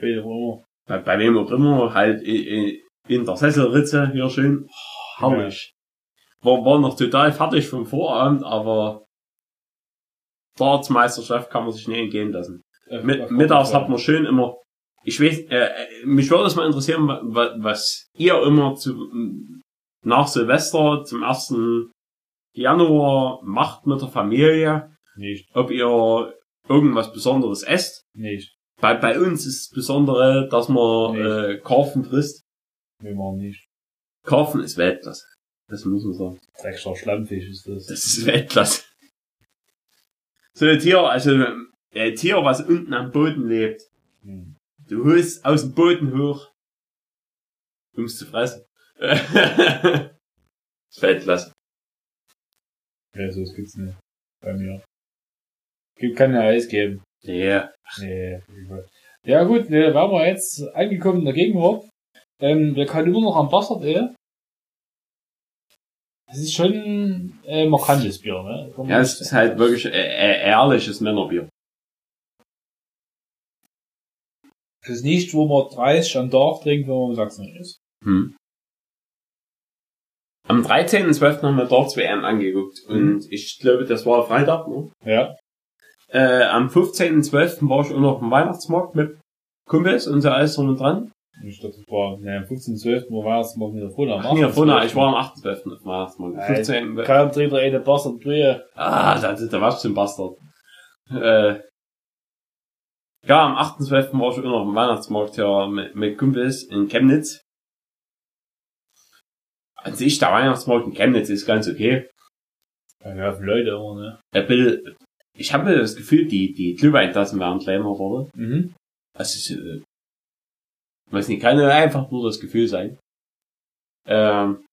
bei, bei wem auch immer, halt in, in der Sesselritze hier schön. Oh, herrlich. War, war noch total fertig vom Vorabend, aber Dartsmeisterschaft kann man sich nicht entgehen lassen. Äh, Mit, mittags hat man schön immer, ich weiß, äh, äh, mich würde das mal interessieren, wa, wa, was ihr immer zu, nach Silvester zum 1. Januar macht mit der Familie, Nicht, ob ihr irgendwas Besonderes esst. nicht. Bei, bei uns ist das Besondere, dass man äh, Karpfen frisst. Wir machen nicht. Karpfen ist Weltklasse. Das muss man sagen. Extra Schlammfisch ist das. Das ist Weltklasse. So ein Tier, also ein Tier, was unten am Boden lebt. Hm. Du holst aus dem Boden hoch, um es zu fressen. das [laughs] ist Weltklasse. Ja, so das gibt's nicht. Bei mir. Gibt keine Eis geben. Ja. Nee. Ja gut, ne, waren wir jetzt angekommen in der Gegenwart. Ähm, wir können immer noch am Bastard, ey. Das ist schon äh, markantes Bier, ne? Ja, es ist halt wirklich äh, äh, ehrliches Männerbier. Das ist nicht, wo man 30 am Tag trinkt, wenn man in Sachsen ist. Hm. Am 13.12. haben wir dort WM angeguckt. Und ich glaube, das war Freitag, ne? Ja. Äh, am 15.12. war ich auch noch auf dem Weihnachtsmarkt mit Kumpels und so alles drum und dran. Ich dachte, das war, ne, am 15. 12. Wo war es morgen wieder vor der Ach, ja, vorne, ich war am 8.12. auf dem Weihnachtsmarkt. Nein. 15. Kaum dreht er eine Bastard Brühe. Ah, da, da warst du ein Bastard. Äh, ja, am 8.12. war ich auch noch auf dem Weihnachtsmarkt ja mit, mit Kumpels in Chemnitz. An sich, der Weihnachtsmarkt in Chemnitz ist ganz okay. Ja, für Leute immer, ne? Ein bisschen, ich habe das Gefühl, die, die Glühweintassen werden kleiner geworden. Mhm. Das ist, äh, weiß nicht, kann einfach nur das Gefühl sein. Ähm,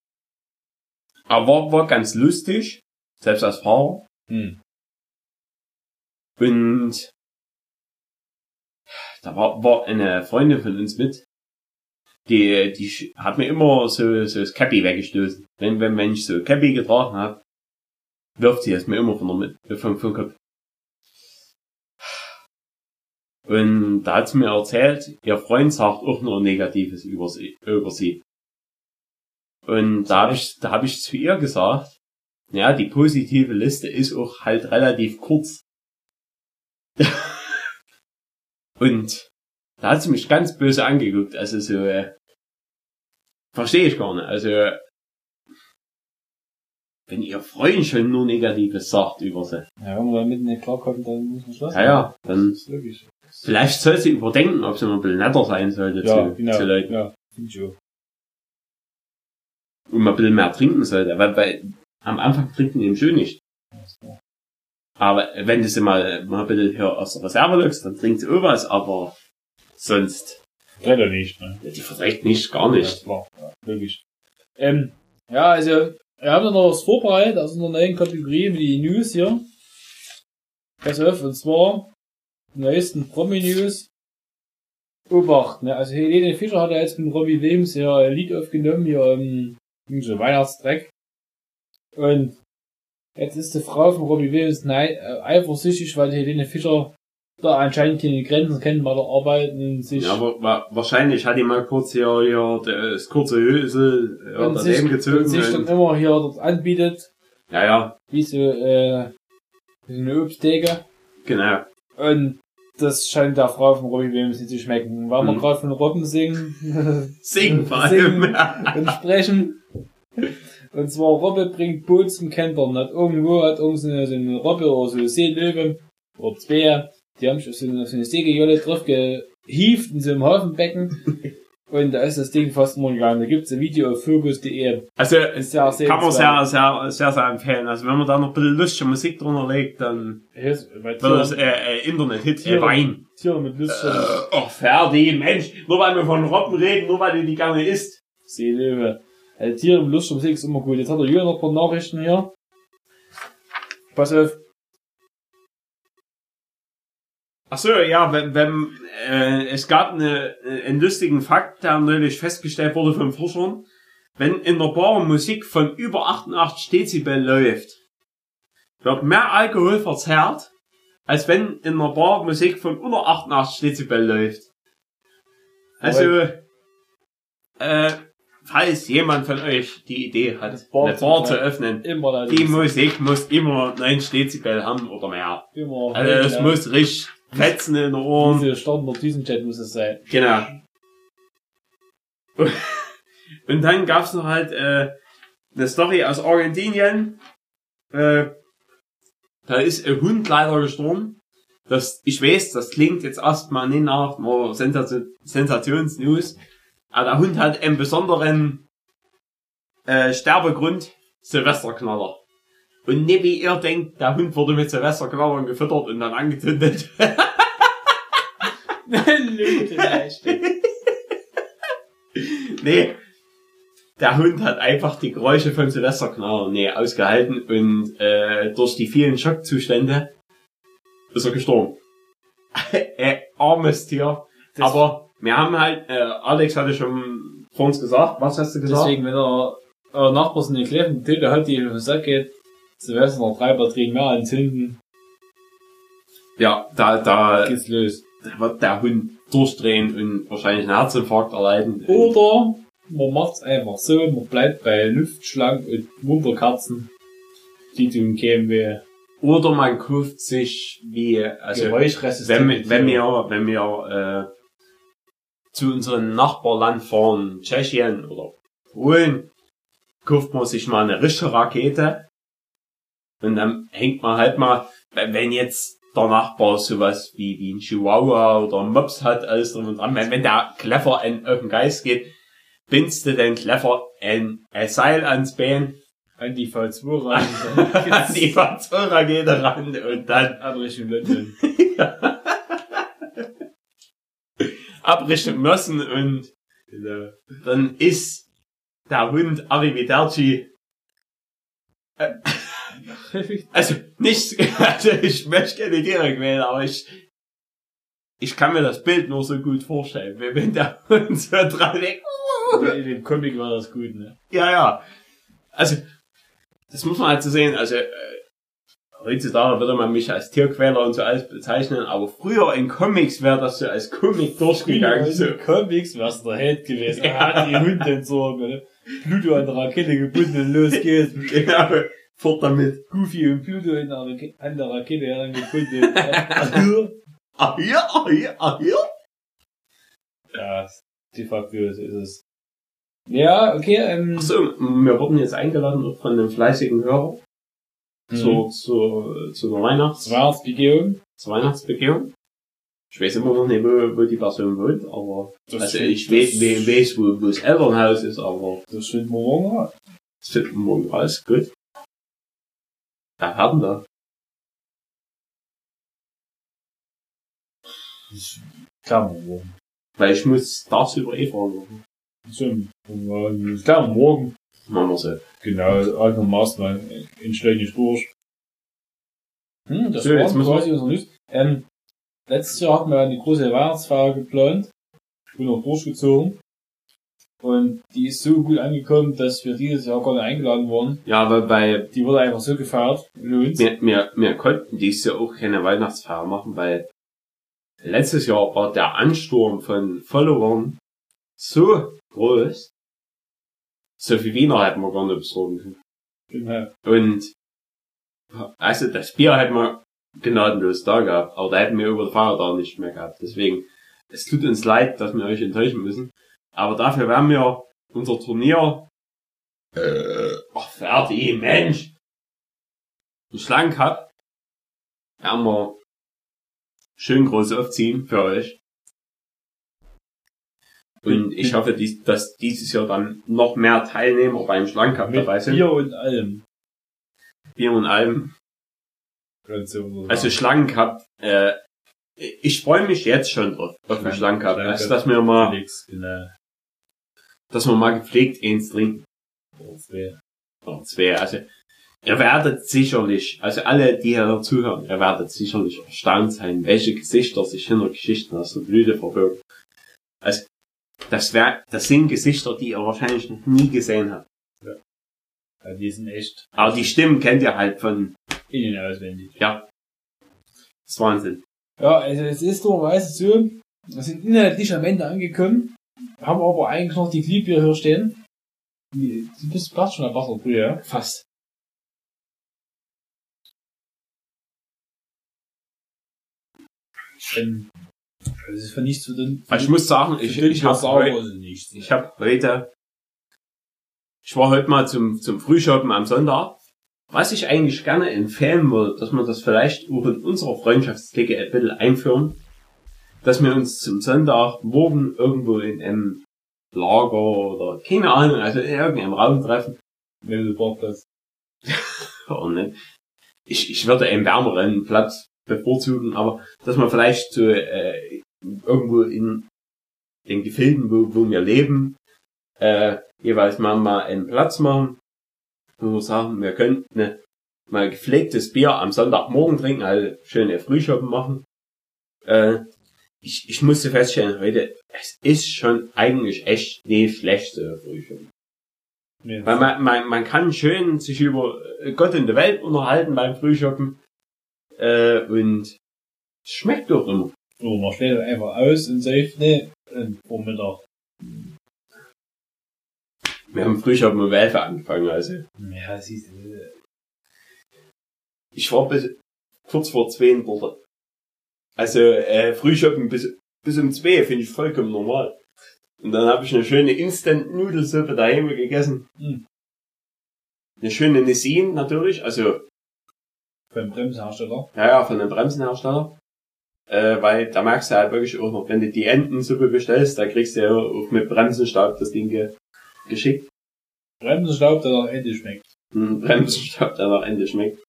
aber war, war ganz lustig, selbst als Fahrer. Hm. Und da war, war eine Freundin von uns mit, die, die hat mir immer so, so das Cappy weggestoßen. Wenn, wenn, wenn ich so Cappy getragen habe, wirft sie es mir immer von der mit, vom, vom Kopf. Und da hat sie mir erzählt, ihr Freund sagt auch nur Negatives über sie. Über sie. Und da habe ich, da habe ich zu ihr gesagt, ja, die positive Liste ist auch halt relativ kurz. [laughs] Und da hat sie mich ganz böse angeguckt. Also so, äh, verstehe ich gar nicht. Also, wenn ihr Freund schon nur Negatives sagt über sie, Ja, wenn man da mitten nicht klarkommt, dann muss man Schluss ja, ja, dann Das ist logisch. vielleicht soll sie überdenken, ob sie mal ein bisschen netter sein sollte Ja, zu, genau. zu Leuten. Ja, finde ich auch. Und mal ein bisschen mehr trinken sollte. Weil, weil am Anfang trinken die eben schön nicht. Aber wenn du sie mal, mal ein bisschen hier aus der Reserve löst, dann trinkt sie auch was, aber sonst, Leider nicht, ne? die verträgt nicht, gar nicht. Ja, klar, ja, logisch. Ähm, ja, also, wir haben noch was vorbereitet, aus einer neuen Kategorie, wie die News hier. Pass auf, und zwar, die neuesten Promi-News. Obacht, ne, also Helene Fischer hat ja jetzt mit Robbie Williams ein Lied aufgenommen, hier, ähm, so Weihnachtsdreck. Und jetzt ist die Frau von Robbie Williams nein, äh, eifersüchtig, weil Helene Fischer da anscheinend keine Grenzen kennt bei der Arbeit und sich Ja, aber wa wahrscheinlich hat die mal kurz hier, hier das kurze Hösel ja, und sich, daneben und gezogen. sich dann Und, immer hier dort anbietet, ja, ja, wie so, äh, wie so eine Obsttheke. genau. Und das scheint der Frau von Robbie Williams nicht zu schmecken. Weil wir Mhm. gerade von Robben singen, [laughs] Singen vor allem. [laughs] und sprechen. Und zwar Robbe bringt Boot zum Kentern. Hat irgendwo hat irgend so eine, so eine Robbe oder so eine Seelöwe oder zwei, die haben sich auf so eine, so eine Segeljolle drauf gehieft in so einem Hafenbecken. [laughs] Und da ist das Ding fast umgegangen. Da gibt's ein Video auf focus.de. Also, Ist ja sehr kann man sehr, sehr, sehr, sehr empfehlen. Also, wenn man da noch ein bisschen lustige Musik drunter legt, dann bei wird das äh, äh, Internet-Hit äh, Wein. Tiere mit Lust Äh, oh, Ferdi, Mensch, nur weil wir von Robben reden, nur weil du die gerne isst. Seelöwe. Also Tiere mit Lust Musik ist immer gut. Jetzt hat der Jürgen noch ein paar Nachrichten hier. Pass auf. Ach so, ja, wenn, wenn äh, es gab eine, äh, einen lustigen Fakt, der neulich festgestellt wurde von Forschern. Wenn in der Bar Musik von über 88 Dezibel läuft, wird mehr Alkohol verzehrt, als wenn in der Bar Musik von unter 88 Dezibel läuft. Also, äh, falls jemand von euch die Idee hat, Bar eine Bar zu öffnen, die Musik muss immer 90 Dezibel haben oder mehr. Immer. Also es muss richtig fetzen in den Ohren. Diese Standard Düsenchat muss es sein. Genau. Und dann gab's noch halt äh, eine Story aus Argentinien. Äh, da ist ein Hund leider gestorben. Das, ich weiß, das klingt jetzt erstmal nicht nach einer Sensation, Sensationsnews. Aber der Hund hat einen besonderen äh, Sterbegrund, Silvesterknaller. Und nicht wie ihr denkt, der Hund wurde mit Silvesterknallern gefüttert und dann angezündet. [laughs] [laughs] Nee. Der Hund hat einfach die Geräusche von Silvesterknallern nee, ausgehalten und äh, durch die vielen Schockzustände ist er gestorben. äh, [laughs] armes Tier. Das- Aber wir haben halt, äh, Alex hatte schon vor uns gesagt, was hast du gesagt? Deswegen, wenn er euer Nachbar in den Kläffen Tilde hat, die Sack geht, Silvester noch drei Batterien mehr anzünden, Ja, da, da, geht's los. da wird der Hund durchdrehen und wahrscheinlich einen Herzinfarkt erleiden. Oder man macht's einfach so, man bleibt bei Luftschlangen und Wunderkerzen, die tun kämen weh. Oder man kauft sich wie, also, wenn, wenn wir, wenn wir, äh, zu unserem Nachbarland fahren, Tschechien oder Polen, kauft man sich mal eine richtige Rakete. Und dann hängt man halt mal, wenn jetzt der Nachbar sowas wie, wie ein Chihuahua oder ein Mops hat, alles drum und dran, wenn, wenn der clever in, auf den Geist geht, bindst du den clever ein, ein Seil ans Bein, an die V2 [laughs] ran, an die Rakete ran und dann Abrichtung London. abrichten müssen und dann ist der Hund Arrivederci. Äh, [laughs] Also nicht, [laughs] also ich möchte keine Tiere quälen, aber ich, ich kann mir das Bild nur so gut vorstellen, wenn der Hund so dran denkt. In dem Comic war das gut, ne? Ja, ja. Also, das muss man halt so sehen. Also, äh, heutzutage würde man mich als Tierquäler und so alles bezeichnen, aber früher in Comics wäre das so als Comic durchgegangen. So. In Comics wär's der Held gewesen. [laughs] Er Ja. hat die Hunde entsorgt, ne? Pluto an der Rakete gebunden und los geht's. Genau, fort damit. Goofy und Pluto in der, Rake- an der Rakete herangebunden. Also, [laughs] Ah, hier, ah, hier, ah, hier. ja, facto so ist es. Ja, okay, ähm, So, wir wurden jetzt eingeladen von einem fleißigen Hörer Mhm. zur, zur, zu einer Weihnachts, Weihnachtsbegehung. zur Weihnachtsbegehung. Ich weiß immer noch nicht, wo, wo die Person wohnt, aber Das also ich weiß, we- weiß wo, wo das Elternhaus ist, aber Das stimmt morgen. raus. das finden wir morgen raus. Gut. Werden da? Klar, morgen. Weil ich muss tagsüber eh fahren. Stimmt. Klar, morgen. Machen wir so. Genau, einigermaßen mal entschleunigt durch. Hm, das So, jetzt müssen wir- unser News. Ähm, letztes Jahr hatten wir eine große Weihnachtsfeier geplant. Ich bin auch durchgezogen. Und die ist so gut angekommen, dass wir dieses Jahr gar nicht eingeladen wurden. Ja, weil bei Die wurde einfach so gefeiert. Lohnt. wir, wir, wir konnten dieses Jahr auch keine Weihnachtsfeier machen, weil letztes Jahr war der Ansturm von Followern so groß, so viel Wiener hätten wir gar nicht besorgen können. Genau. Und also das Bier hätten wir gnadenlos da gehabt, aber da hätten wir über den Feiertag nicht mehr gehabt. Deswegen, es tut uns leid, dass wir euch enttäuschen müssen. Aber dafür werden wir unser Turnier äh, ach fertig, Mensch! Schlank hat, werden wir schön groß aufziehen für euch. Und ich hoffe, dass dieses Jahr dann noch mehr Teilnehmer beim Schlank Mit dabei sind. Bier und allem. Bier und allem. Also. Schlangencup, äh, ich freue mich jetzt schon drauf, auf den Schlangen- Schlangencup. Schlangencup. Also, dass wir mal, genau. Dass wir mal gepflegt eins trinken. Das wär- Oder zwei. Also, ihr werdet sicherlich, also alle, die hier zuhören, ihr werdet sicherlich erstaunt sein, welche Gesichter sich hinter Geschichten aus der Blüte verbirgen. Also, das wär, das sind Gesichter, die ihr wahrscheinlich noch nie gesehen habt. Ja, die sind echt Aber die Stimmen kennt ihr halt von, innen auswendig. ja, das ist Wahnsinn. Ja, also es ist dummerweise so, wir sind inhaltlich am Ende angekommen, haben aber eigentlich noch die Gliedbier hier stehen. Die, die bist fast schon am Wasserbrühe, ja? Fast. Ähm, Das ist für nichts zu den. Aber ich muss sagen, ich, ich habe heute, also nichts. Ich habe heute, ich war heute mal zum, zum Frühshoppen am Sonntag. Was ich eigentlich gerne empfehlen würde, dass wir das vielleicht auch in unserer Freundschaftsklicke ein bisschen einführen, dass wir uns zum Sonntag morgen irgendwo in einem Lager oder keine Ahnung, also in irgendeinem Raum treffen. Wenn du. Oder [laughs] nicht. Ich, ich würde einen wärmeren Platz bevorzugen, aber dass wir vielleicht so äh, irgendwo in den Gefilden, wo, wo wir leben, äh, jeweils mal, mal einen Platz machen, wo wir sagen, wir können ne, mal gepflegtes Bier am Sonntagmorgen trinken, also schöne Frühschoppen machen. Äh, ich, ich musste feststellen heute, es ist schon eigentlich echt nicht schlecht, so Frühschoppen. Nee, Weil man, man, man kann schön sich über äh, Gott und die Welt unterhalten beim Frühschoppen. Äh, und es schmeckt doch immer. So, man dann einfach aus und ne, und vor Mittag. Wir haben früher mit Welfe angefangen, also. Ja, siehst du, Ich war bis, kurz vor zwei dort. Also, äh, Frühschoppen bis, bis um zwei finde ich vollkommen normal. Und dann habe ich eine schöne Instant-Nudelsuppe daheim gegessen. Hm. Eine schöne Nissin natürlich, also, beim Bremsenhersteller. ja, ja, von einem Bremsenhersteller. Äh, weil da merkst du halt wirklich auch noch, wenn du die Entensuppe bestellst, da kriegst du ja auch mit Bremsenstaub das Ding ge geschickt. Bremsenstaub, der nach Ende schmeckt. Ein Bremsenstaub, der nach Ende schmeckt.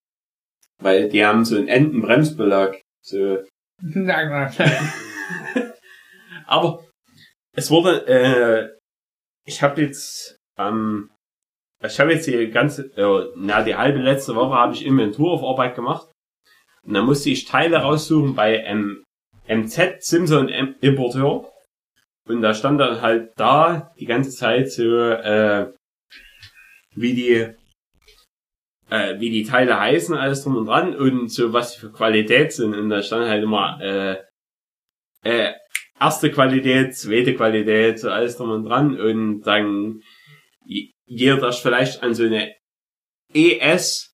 Weil die haben so einen Entenbremsbelag. So Nein, nein. Aber es wurde, äh, ich habe jetzt, ähm, ich habe jetzt die ganze, äh, na die halbe letzte Woche habe ich Inventur auf Arbeit gemacht und dann musste ich Teile raussuchen bei M MZ Simson M Importeur und da stand dann halt da die ganze Zeit so, äh, wie die äh, wie die Teile heißen, alles drum und dran und so was die für Qualität sind. Und da stand halt immer äh, äh, erste Qualität, zweite Qualität, so alles drum und dran. Und dann jeder, das vielleicht an so eine ES,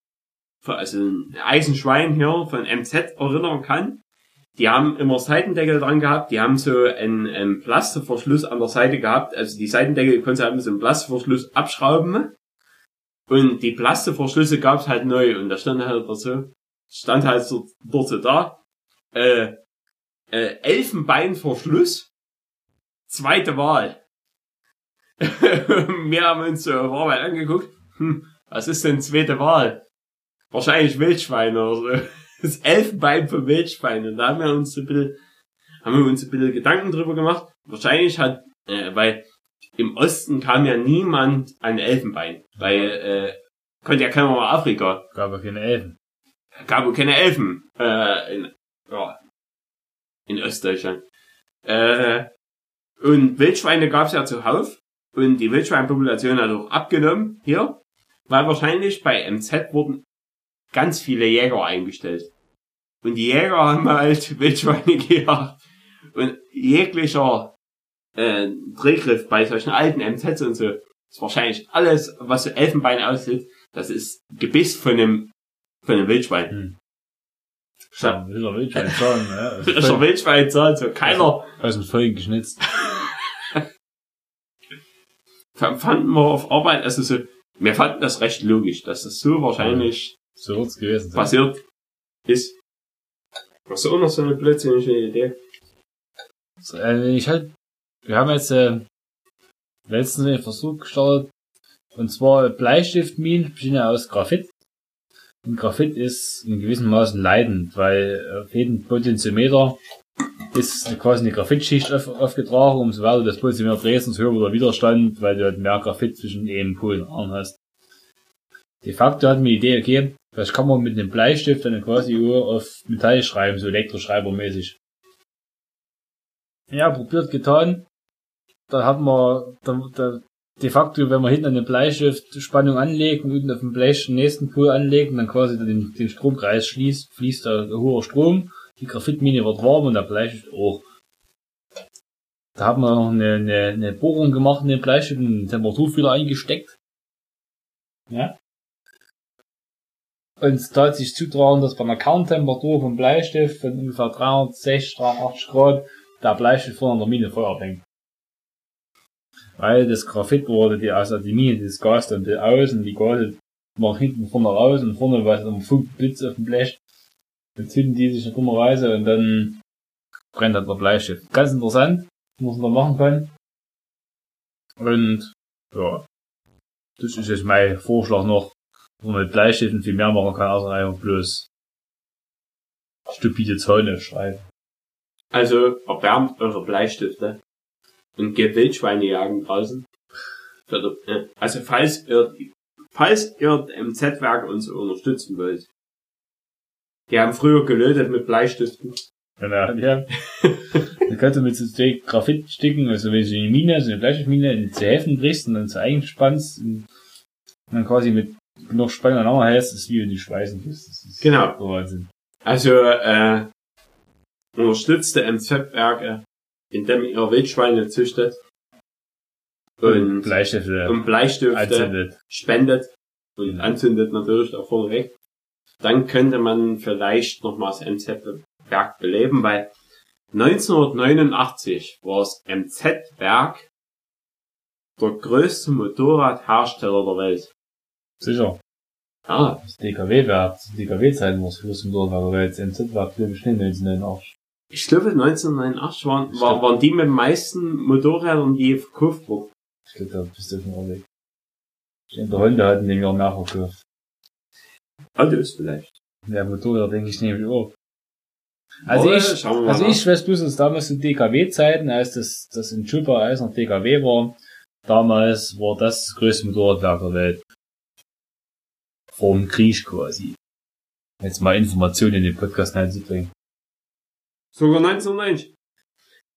also ein Eisenschwein hier von MZ erinnern kann, die haben immer Seitendeckel dran gehabt, die haben so einen, einen Plastikverschluss an der Seite gehabt, also die Seitendeckel konntest du halt mit so einem Plastikverschluss abschrauben und die Plastikverschlüsse gab's halt neu und da stand halt so, stand halt so, dort so da, äh, äh, Elfenbeinverschluss, zweite Wahl. [laughs] Wir haben uns so auf Arbeit angeguckt, hm, was ist denn zweite Wahl? Wahrscheinlich Wildschwein oder so. [laughs] Das Elfenbein für Wildschwein. Und da haben wir uns ein bisschen, haben wir uns ein bisschen Gedanken drüber gemacht. Wahrscheinlich hat, äh, weil im Osten kam ja niemand an Elfenbein, weil, äh, konnte ja keiner mal Afrika Gab ja keine Elfen. gab wohl keine Elfen äh, in, ja, in Ostdeutschland. Äh, und Wildschweine gab es ja zuhauf und die Wildschweinpopulation hat auch abgenommen hier, weil wahrscheinlich bei MZ wurden ganz viele Jäger eingestellt. Und die Jäger haben halt Wildschweine [laughs] gejagt. Und jeglicher äh, Drehgriff bei solchen alten MZs und so ist wahrscheinlich alles, was so Elfenbein aussieht, das ist Gebiss von einem von einem Wildschwein. Hm. Ja. Ja, will er Wildschwein sagen, ja. [laughs] Ist ein Wildschwein zahlt so keiner. Aus dem Volk geschnitzt. [laughs] Fanden wir auf Arbeit, also so, wir fanden das recht logisch, dass das so wahrscheinlich So wird's gewesen sein. passiert ist. Was ist auch noch so eine blödsinnige Idee? Äh, ich halt, wir haben jetzt äh, letztens einen Versuch gestartet, und zwar Bleistiftminen bestehen ja aus Graphit. Und Graphit ist in gewissem Maßen leidend, weil auf jeden Potentiometer ist quasi eine Graphitschicht auf, aufgetragen, umso weiter das Potentiometer drehst, umso höher wird der Widerstand, weil du halt mehr Graphit zwischen eben Polen und Armen hast. De facto hat mir die Idee, okay, vielleicht kann man mit einem Bleistift dann quasi nur auf Metall schreiben, so Elektroschreibermäßig. Ja, probiert getan. Da hat man, da, da, de facto, wenn man hinten an den Bleistift Spannung anlegt und unten auf dem Blech den nächsten Pol anlegt und dann quasi den, den Stromkreis schließt, fließt da ein hoher Strom, die Graphitmine wird warm und der Bleistift auch. Da hat man noch eine, eine, eine Bohrung gemacht in den Bleistift und einen Temperaturfühler eingesteckt. Ja. Und da hat sich zutragen, dass bei einer Kerntemperatur vom Bleistift von ungefähr 360, 380 Grad der Bleistift vorne an der Mine Feuer fängt. Weil das Graphit wurde, die, die Mine, das Gas dann aus und die Gase machen hinten vorne raus und vorne war so ein Funkblitz auf dem Blech. Dann zünden die sich in dummer Weise und dann brennt halt der Bleistift. Ganz interessant, was man da machen kann. Und, ja. Das ist jetzt mein Vorschlag noch, wo man mit Bleistiften viel mehr machen kann, außer einfach bloß stupide Zäune schreiben. Also erwärmt eure Bleistifte und geht Wildschweine jagen draußen. Äh, Also falls ihr, falls ihr MZ-Werke uns unterstützen wollt. Die haben früher gelötet mit Bleistiften. Genau, ja. [laughs] Dann kannst du mit so zwei Graphitstücken, also wenn du eine Mine, so eine Bleistiftmine in zwei Hälften brichst und dann so einspannst und dann quasi mit genug Spannung aneinander hältst, ist wie wenn du schweißen tust. Das ist Genau. Wahnsinn. Also, äh, unterstützte MZ-Werke, indem ihr Wildschweine züchtet und, Bleistifte. und Bleistifte anzündet. spendet und Mhm. anzündet natürlich auch vorneweg, dann könnte man vielleicht nochmals MZ-Werk beleben, weil 1989 war das MZ-Werk der größte Motorradhersteller der Welt. Sicher. Ja, Das DKW-Werk, das DKW-Zeiten, was für zum Dorf war, jetzt MZ-Werk, glaube ich, nicht 1989. ich glaube 1989 waren, war, waren die mit den meisten Motorrädern, die verkauft wurden. Ich glaube, da bist du schon mal weg. Ich denke, der Honda hat in dem Jahr mehr verkauft. Autos vielleicht. Der Motorrad denke ich nämlich auch. Also Aber ich, also nach. ich weiß bloß, dass damals in DKW-Zeiten, als das, das in Chupa als noch DKW war, damals war das das größte Motorradwerk der Welt. Vom Krieg quasi. Jetzt mal Informationen in den Podcast einzubringen. Sogar 1990.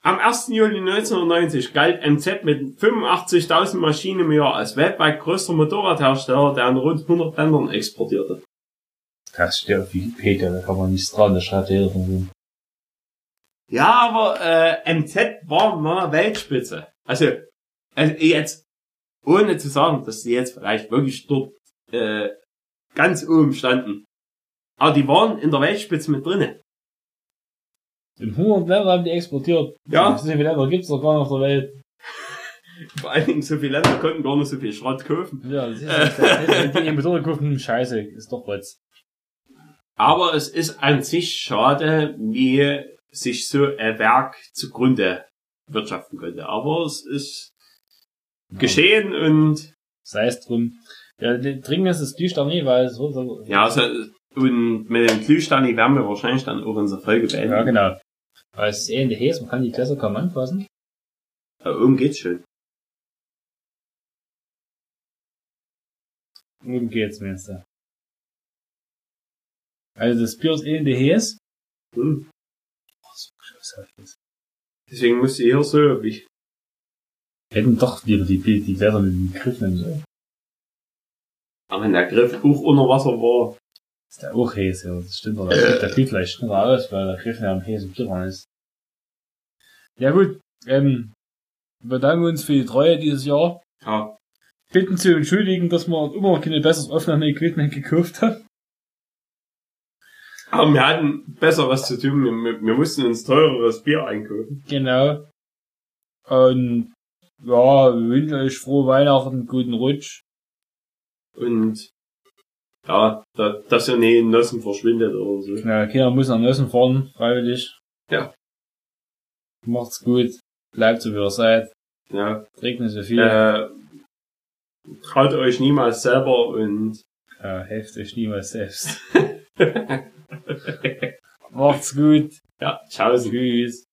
Am 1. Juli 1990 galt MZ mit 85.000 Maschinen im Jahr als weltweit größter Motorradhersteller, der in rund 100 Ländern exportierte. Das steht auf Wikipedia, da kann man nichts dran, da schreibt jeder von denen. Ja, aber äh, MZ war mal Weltspitze. Also, also jetzt, ohne zu sagen, dass die jetzt vielleicht wirklich dort äh, ganz oben standen. Aber die waren in der Weltspitze mit In 100 Ländern haben die exportiert. Ja. So viele Länder gibt's doch gar nicht auf der Welt. [laughs] Vor allen Dingen so viele Länder konnten gar nicht so viel Schrott kaufen. Ja, das ist, [laughs] das ist die Motorrad kaufen, scheiße, ist doch was. Aber es ist an sich schade, wie sich so ein Werk zugrunde wirtschaften könnte. Aber es ist geschehen und Sei es drum. Ja, dringend ist es düster nie, weil es so, so ja, also, und mit dem Glühstein werden wir wahrscheinlich dann auch unsere Folge beenden. Ja, genau. Weil es ist eh in der Häs, man kann die Gläser kaum anfassen. Da oben geht's schon. Oben geht's, meinst du. Also das Bier ist eh in der Häs. Hm. Oh, so scheiße. das. Deswegen muss ich hier so, wie Hätten doch lieber die, die, die Gläser mit dem Griff nehmen sollen. aber wenn der Griff hoch unter Wasser war. Ist der auch Häs, ja. Das stimmt, aber der, der flieht vielleicht schneller aus, weil der Griff ja am Häs und Bier dran ist. Ja gut, ähm, wir bedanken uns für die Treue dieses Jahr. Ja, Bitten zu entschuldigen, dass wir immer noch keine besseres Aufnahme-Equipment gekauft haben. aber wir hatten besser was zu tun. Wir, wir, wir mussten uns teureres Bier einkaufen. Genau. Und ja, wir wünschen euch frohe Weihnachten, guten Rutsch. Und ja, da, dass ihr nicht in Nossen verschwindet oder so. Ja, Kinder müssen nach Nössen fahren, freiwillig. Ja. Macht's gut. Bleibt so wie ihr seid. Ja. Regnet so viel. Äh, traut euch niemals selber und Ja, helft euch niemals selbst. [laughs] Macht's gut. ja, ciao. Tschüss.